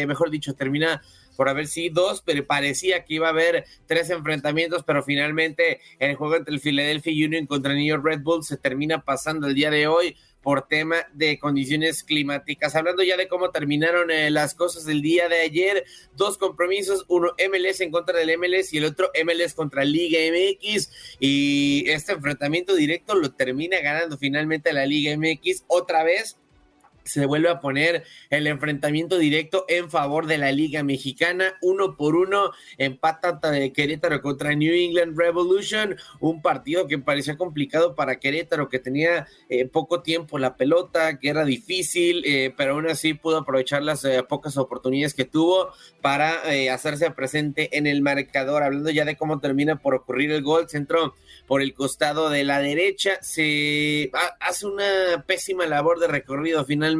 mejor dicho, termina por haber sí dos, pero parecía que iba a haber tres enfrentamientos, pero finalmente el juego entre el Philadelphia Union contra New York Red Bull se termina pasando el día de hoy por tema de condiciones climáticas. Hablando ya de cómo terminaron eh, las cosas del día de ayer, dos compromisos, uno MLS en contra del MLS y el otro MLS contra Liga MX y este enfrentamiento directo lo termina ganando finalmente la Liga MX otra vez se vuelve a poner el enfrentamiento directo en favor de la Liga Mexicana. Uno por uno empata de Querétaro contra New England Revolution. Un partido que parecía complicado para Querétaro, que tenía eh, poco tiempo la pelota, que era difícil, eh, pero aún así pudo aprovechar las eh, pocas oportunidades que tuvo para hacerse presente en el marcador. Hablando ya de cómo termina por ocurrir el gol, centro por el costado de la derecha. Se hace una pésima labor de recorrido finalmente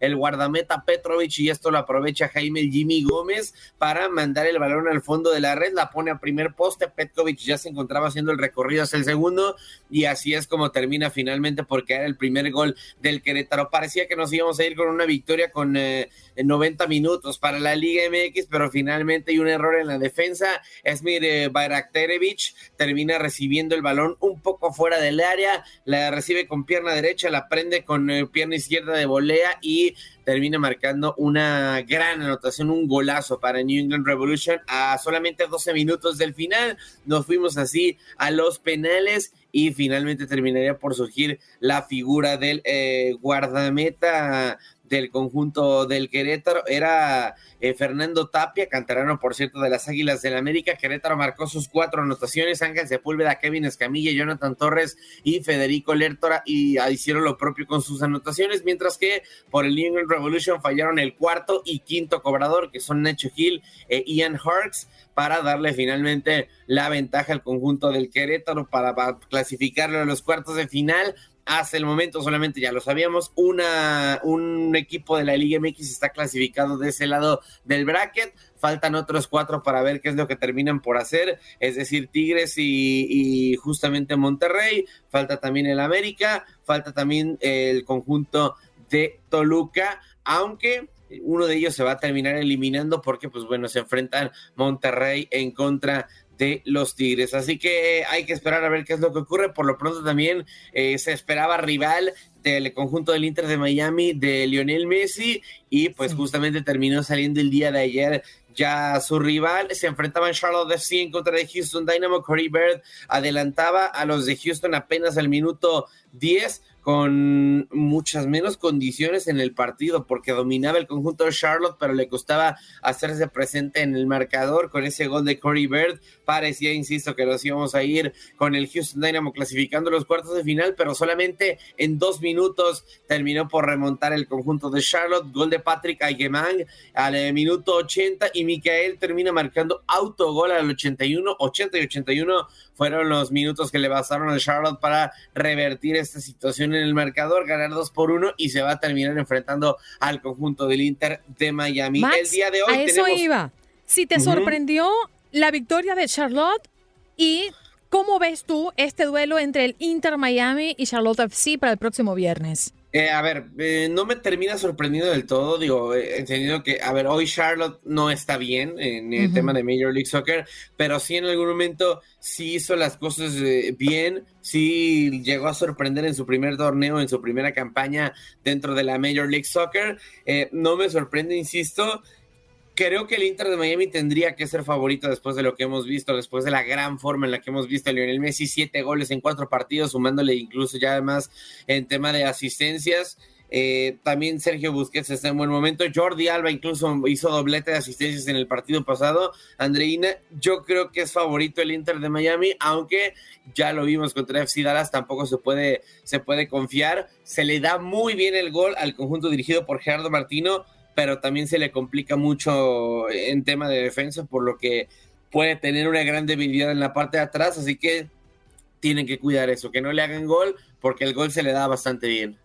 el guardameta Petrovic y esto lo aprovecha Jaime Jimmy Gómez para mandar el balón al fondo de la red, la pone a primer poste, Petrovic ya se encontraba haciendo el recorrido hacia el segundo y así es como termina finalmente porque era el primer gol del Querétaro. Parecía que nos íbamos a ir con una victoria con 90 eh, minutos para la Liga MX, pero finalmente hay un error en la defensa. Esmir eh, Bayrakterevich termina recibiendo el balón un poco fuera del área, la recibe con pierna derecha, la prende con eh, pierna izquierda de volea y termina marcando una gran anotación, un golazo para New England Revolution a solamente 12 minutos del final. Nos fuimos así a los penales y finalmente terminaría por surgir la figura del eh, guardameta del conjunto del Querétaro era eh, Fernando Tapia, canterano por cierto de las Águilas del América. Querétaro marcó sus cuatro anotaciones, Ángel Sepúlveda, Kevin Escamilla, Jonathan Torres y Federico Lertora y hicieron lo propio con sus anotaciones, mientras que por el New England Revolution fallaron el cuarto y quinto cobrador, que son Nacho Hill e Ian Harks, para darle finalmente la ventaja al conjunto del Querétaro para, para clasificarlo a los cuartos de final hasta el momento solamente ya lo sabíamos, una, un equipo de la Liga MX está clasificado de ese lado del bracket, faltan otros cuatro para ver qué es lo que terminan por hacer, es decir, Tigres y, justamente Monterrey, falta también el América, falta también el conjunto de Toluca, aunque uno de ellos se va a terminar eliminando porque, pues bueno, se enfrentan Monterrey en contra de los Tigres. Así que hay que esperar a ver qué es lo que ocurre. Por lo pronto también eh, se esperaba rival del conjunto del Inter de Miami de Lionel Messi y pues justamente terminó saliendo el día de ayer ya su rival. Se enfrentaban Charlotte FC en contra de Houston Dynamo. Corey Bird adelantaba a los de Houston apenas al minuto 10 con muchas menos condiciones en el partido, porque dominaba el conjunto de Charlotte, pero le costaba hacerse presente en el marcador con ese gol de Corey Bird. Parecía, insisto, que nos íbamos a ir con el Houston Dynamo clasificando los cuartos de final, pero solamente en dos minutos terminó por remontar el conjunto de Charlotte. Gol de Patrick Aygemang al eh, minuto 80 y Micael termina marcando autogol al 81, 80 y 81 fueron los minutos que le bastaron a Charlotte para revertir esta situación en el marcador, ganar dos por uno y se va a terminar enfrentando al conjunto del Inter de Miami. el día de hoy a eso iba. Si te sorprendió la victoria de Charlotte y cómo ves tú este duelo entre el Inter Miami y Charlotte FC para el próximo viernes. Eh, a ver, eh, no me termina sorprendiendo del todo, digo, he entendido que, a ver, hoy Charlotte no está bien en el tema de Major League Soccer, pero sí en algún momento sí hizo las cosas eh, bien, sí llegó a sorprender en su primer torneo, en su primera campaña dentro de la Major League Soccer. no me sorprende, insisto, creo que el Inter de Miami tendría que ser favorito después de lo que hemos visto, después de la gran forma en la que hemos visto a Lionel Messi, siete goles en cuatro partidos, sumándole incluso ya además en tema de asistencias. Eh, también Sergio Busquets está en buen momento. Jordi Alba incluso hizo doblete de asistencias en el partido pasado. Andreina, yo creo que es favorito el Inter de Miami, aunque ya lo vimos contra FC Dallas, tampoco se puede, se puede confiar. Se le da muy bien el gol al conjunto dirigido por Gerardo Martino pero también se le complica mucho en tema de defensa, por lo que puede tener una gran debilidad en la parte de atrás, así que tienen que cuidar eso, que no le hagan gol, porque el gol se le da bastante bien.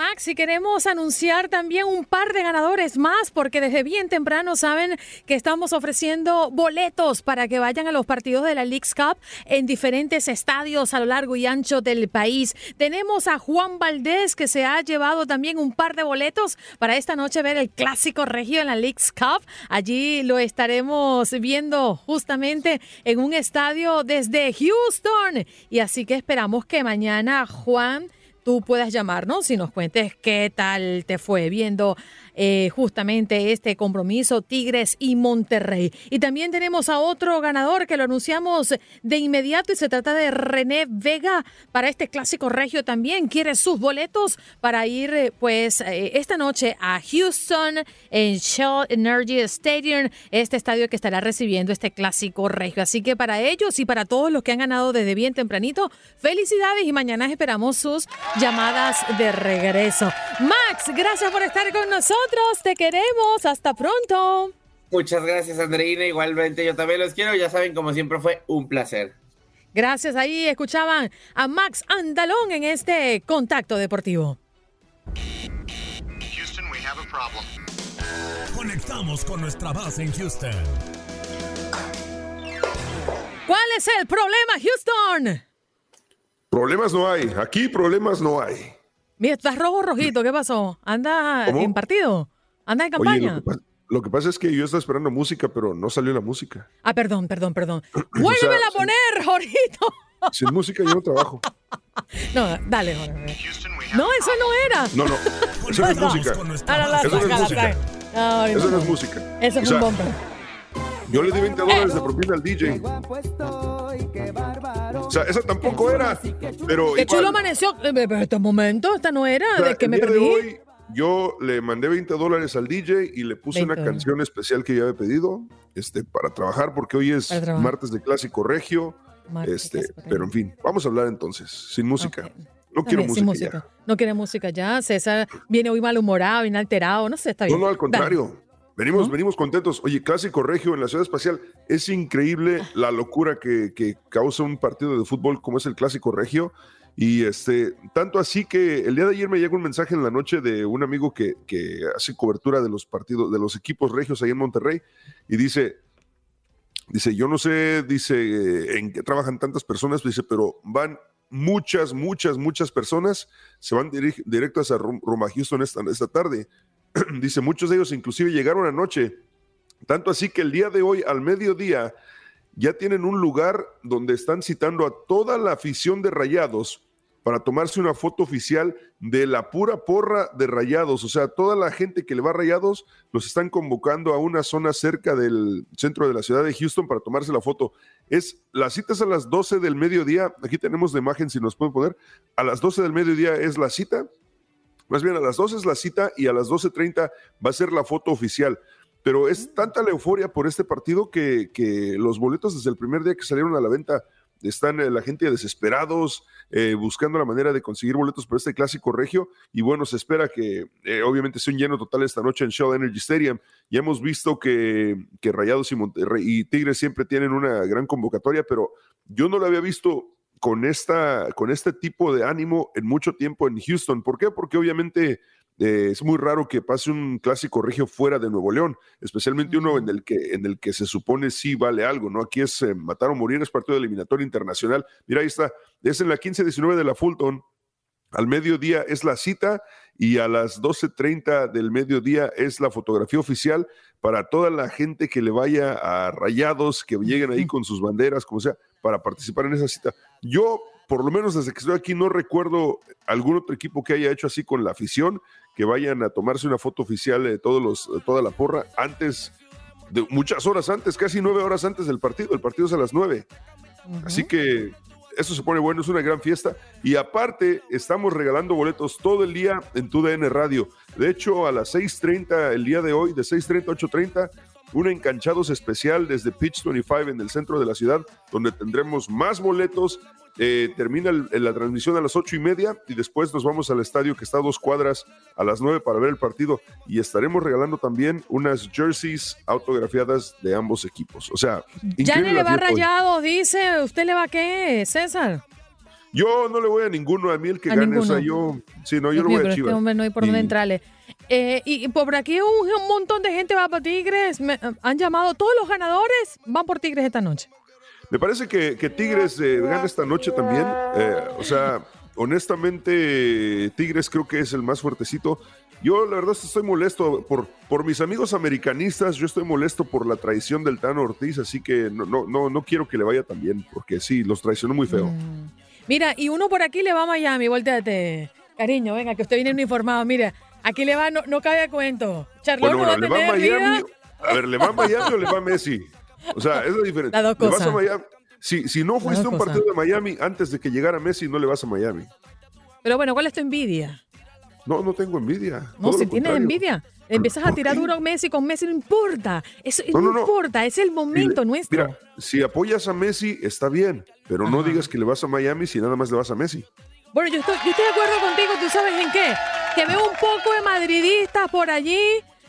Max, si queremos anunciar también un par de ganadores más, porque desde bien temprano saben que estamos ofreciendo boletos para que vayan a los partidos de la League's Cup en diferentes estadios a lo largo y ancho del país. Tenemos a Juan Valdés, que se ha llevado también un par de boletos para esta noche ver el clásico regio en la League's Cup. Allí lo estaremos viendo justamente en un estadio desde Houston. Y así que esperamos que mañana Juan tú puedas llamarnos y nos cuentes qué tal te fue viendo eh, justamente este compromiso Tigres y Monterrey. Y también tenemos a otro ganador que lo anunciamos de inmediato y se trata de René Vega para este clásico regio también. Quiere sus boletos para ir eh, pues eh, esta noche a Houston en Shell Energy Stadium, este estadio que estará recibiendo este clásico regio. Así que para ellos y para todos los que han ganado desde bien tempranito, felicidades y mañana esperamos sus llamadas de regreso. Max, gracias por estar con nosotros. Te queremos. Hasta pronto. Muchas gracias, Andreina. Igualmente, yo también los quiero. Ya saben, como siempre, fue un placer. Gracias. Ahí escuchaban a Max Andalón en este contacto deportivo. Houston, we have a problem. Conectamos con nuestra base en Houston. ¿Cuál es el problema, Houston? Problemas no hay. Aquí problemas no hay. Mira, estás rojo rojito. ¿Qué pasó? ¿Anda ¿Cómo? en partido? ¿Anda en Oye, campaña? lo, que pasa, lo que pasa es que yo estaba esperando música, pero no salió la música. Ah, perdón, perdón, perdón. Vuélvela a poner, Jorgito. Sin música yo no trabajo. No, dale, Jorge. No, eso no era. No, no. Eso no es música. Ahora la Eso no es música. Eso no es música. Eso es un bumper. Yo le di 20 dólares de propina al DJ. O sea, esa tampoco era. Pero Qué igual, chulo amaneció. Eh, Pero este momento, esta no era, o sea, de que el me día de perdí. hoy, yo le mandé 20 dólares al DJ y le puse 20 una canción especial que yo había pedido este, para trabajar, porque hoy es martes de Clásico Regio. Martes Este, Clásico pero en fin, vamos a hablar entonces, sin música. No quiero sin música, ya. No quiere música ya. César viene hoy malhumorado, viene alterado. No sé, está bien. No, no, al Dale. Venimos, venimos contentos. Oye, Clásico Regio en la Ciudad Espacial. Es increíble la locura que, que causa un partido de fútbol como es el Clásico Regio. Y este, tanto así que el día de ayer me llegó un mensaje en la noche de un amigo que, que hace cobertura de los partidos, de los equipos regios ahí en Monterrey, y dice, dice, yo no sé, dice, en qué trabajan tantas personas, dice, pero van muchas, muchas, muchas personas, se van directas a Rum- rumbo a Houston esta, esta tarde. dice, muchos de ellos inclusive llegaron anoche, tanto así que el día de hoy, al mediodía, ya tienen un lugar donde están citando a toda la afición de Rayados para tomarse una foto oficial de la pura porra de Rayados. O sea, toda la gente que le va a Rayados los están convocando a una zona cerca del centro de la ciudad de Houston para tomarse la foto. Es las citas a las 12 del mediodía. Aquí tenemos la imagen, si nos pueden poner. A las 12 del mediodía es la cita. Más bien, a las 12 es la cita y a las 12.30 va a ser la foto oficial. Pero es tanta la euforia por este partido que, que los boletos desde el primer día que salieron a la venta están eh, la gente desesperados, eh, buscando la manera de conseguir boletos para este clásico regio. Y bueno, se espera que eh, obviamente sea un lleno total esta noche en Shell Energy Stadium. Ya hemos visto que, que Rayados y, Monterrey, y Tigres siempre tienen una gran convocatoria, pero yo no lo había visto con, esta, con este tipo de ánimo en mucho tiempo en Houston. ¿Por qué? Porque obviamente eh, es muy raro que pase un clásico regio fuera de Nuevo León, especialmente uno en el que, en el que se supone sí vale algo, ¿no? Aquí es eh, matar o morir, es partido de eliminatorio internacional. Mira, ahí está, es en la 15-19 de la Fulton. Al mediodía es la cita y a las 12.30 del mediodía es la fotografía oficial para toda la gente que le vaya a Rayados, que lleguen ahí con sus banderas, como sea, para participar en esa cita. Yo, por lo menos desde que estoy aquí, no recuerdo algún otro equipo que haya hecho así con la afición, que vayan a tomarse una foto oficial de todos los, de toda la porra antes, de muchas horas antes, casi nueve horas antes del partido. El partido es a las nueve. Así que eso se pone bueno, es una gran fiesta. Y aparte, estamos regalando boletos todo el día en TUDN Radio. De hecho, a las 6.30 el día de hoy, de 6.30 a 8.30, un enganchados especial desde Pitch 25 en el centro de la ciudad, donde tendremos más boletos. Eh, termina el- la transmisión a las ocho y media y después nos vamos al estadio que está a dos cuadras a las nueve para ver el partido y estaremos regalando también unas jerseys autografiadas de ambos equipos. O sea, Ya increíble le va rayado, dice. ¿Usted le va a qué, César? Yo no le voy a ninguno, a mí el que A gane, o ninguno. sea, yo, sí, no, yo le voy a este Chivas. hombre no hay por dónde Y- entrarle. Eh, y, por aquí un, un montón de gente va para Tigres. Me- han llamado, todos los ganadores van por Tigres esta noche. Me parece que, que Tigres eh, gana esta noche también. eh, o sea, honestamente, Tigres creo que es el más fuertecito. Yo, la verdad, estoy molesto por, por mis amigos americanistas. Yo estoy molesto por la traición del Tano Ortiz, así que no, no, no, no quiero que le vaya tan bien, porque sí, los traicionó muy feo. Mira, y uno por aquí le va a Miami, volteate. Cariño, venga, que usted viene uniformado. Mira, Aquí le va, no, no cabe a cuento. Charlotte Bueno, no va a bueno, le va a tener Miami. vida. A ver, ¿le va a Miami o le va a Messi? O sea, es la diferencia. Las dos ¿Le vas cosas. a Miami? Si, si no fuiste a un partido de Miami antes de que llegara Messi, no le vas a Miami. Pero bueno, ¿cuál es tu envidia? No, no tengo envidia. No, si tienes contrario. envidia. Empiezas a ¿por tirar duro a Messi con Messi, no importa. Eso No, no, no, no. importa, es el momento nuestro. Mira, si apoyas a Messi, está bien, pero no digas que le vas a Miami si nada más le vas a Messi. Bueno, yo estoy, yo estoy de acuerdo contigo, ¿tú sabes en qué? Que veo un poco de madridistas por allí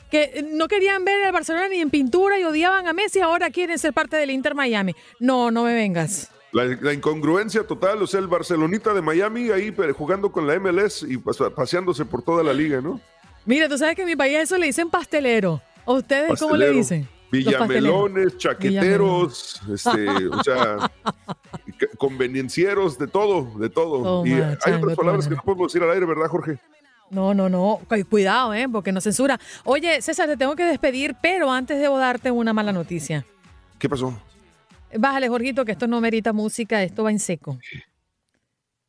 que no querían ver al Barcelona ni en pintura y odiaban a Messi, ahora quieren ser parte del Inter Miami. No, no me vengas. La, la incongruencia total, o sea, el Barcelonita de Miami ahí jugando con la MLS y pas- paseándose por toda la liga, ¿no? Mira, tú sabes que en mi país a eso le dicen pastelero. ¿A ustedes cómo le Pastelero, dicen? Villamelones, chaqueteros, este, o sea, conveniencieros, de todo, de todo. Y hay chango, otras palabras que no podemos decir al aire, ¿verdad, Jorge? No, no, no. Cu- Cuidado, ¿eh? Porque nos censura. Oye, César, te tengo que despedir, pero antes debo darte una mala noticia. ¿Qué pasó? Bájale, Jorgito, que esto no merita música, esto va en seco.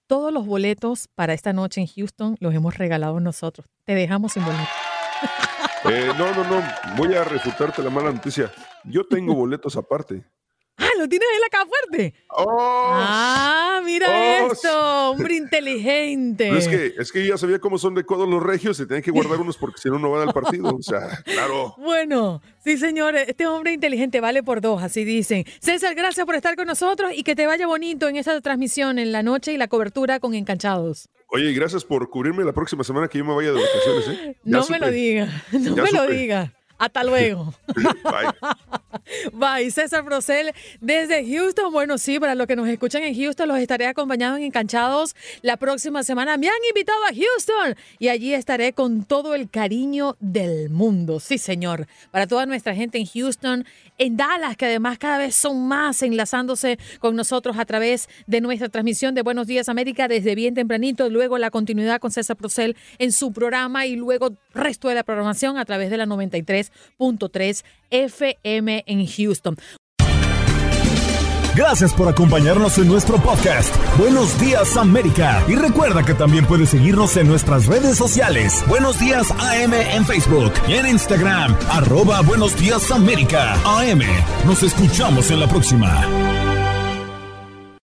Todos los boletos para esta noche en Houston los hemos regalado nosotros. Te dejamos sin boletos. Eh, no, no, no, voy a refutarte la mala noticia. Yo tengo boletos aparte. ¡Ah, lo tienes en la caja fuerte! ¡Oh! ¡Ah, mira ¡Oh! esto! ¡Hombre inteligente! Pero es que, es que ya sabía cómo son de codos los regios y tenían que guardar unos porque si no, no van al partido. O sea, claro. Bueno, sí, señores, este hombre inteligente vale por dos, así dicen. César, gracias por estar con nosotros y que te vaya bonito en esta transmisión en la noche y la cobertura con Encanchados. Oye, gracias por cubrirme la próxima semana que yo me vaya de vacaciones, ¿eh? No me lo diga, no Ya me lo diga. Hasta luego. Bye. Bye, César Procel desde Houston. Bueno, sí, para los que nos escuchan en Houston, los estaré acompañando en Encanchados la próxima semana. Me han invitado a Houston y allí estaré con todo el cariño del mundo. Sí, señor. Para toda nuestra gente en Houston, en Dallas, que además cada vez son más enlazándose con nosotros a través de nuestra transmisión de Buenos Días América desde bien tempranito, luego la continuidad con César Procel en su programa y luego resto de la programación a través de la 93.3 FM en Houston. Gracias por acompañarnos en nuestro podcast. Buenos días América. Y recuerda que también puedes seguirnos en nuestras redes sociales. Buenos días AM en Facebook y en Instagram. Arroba Buenos días América. AM. Nos escuchamos en la próxima.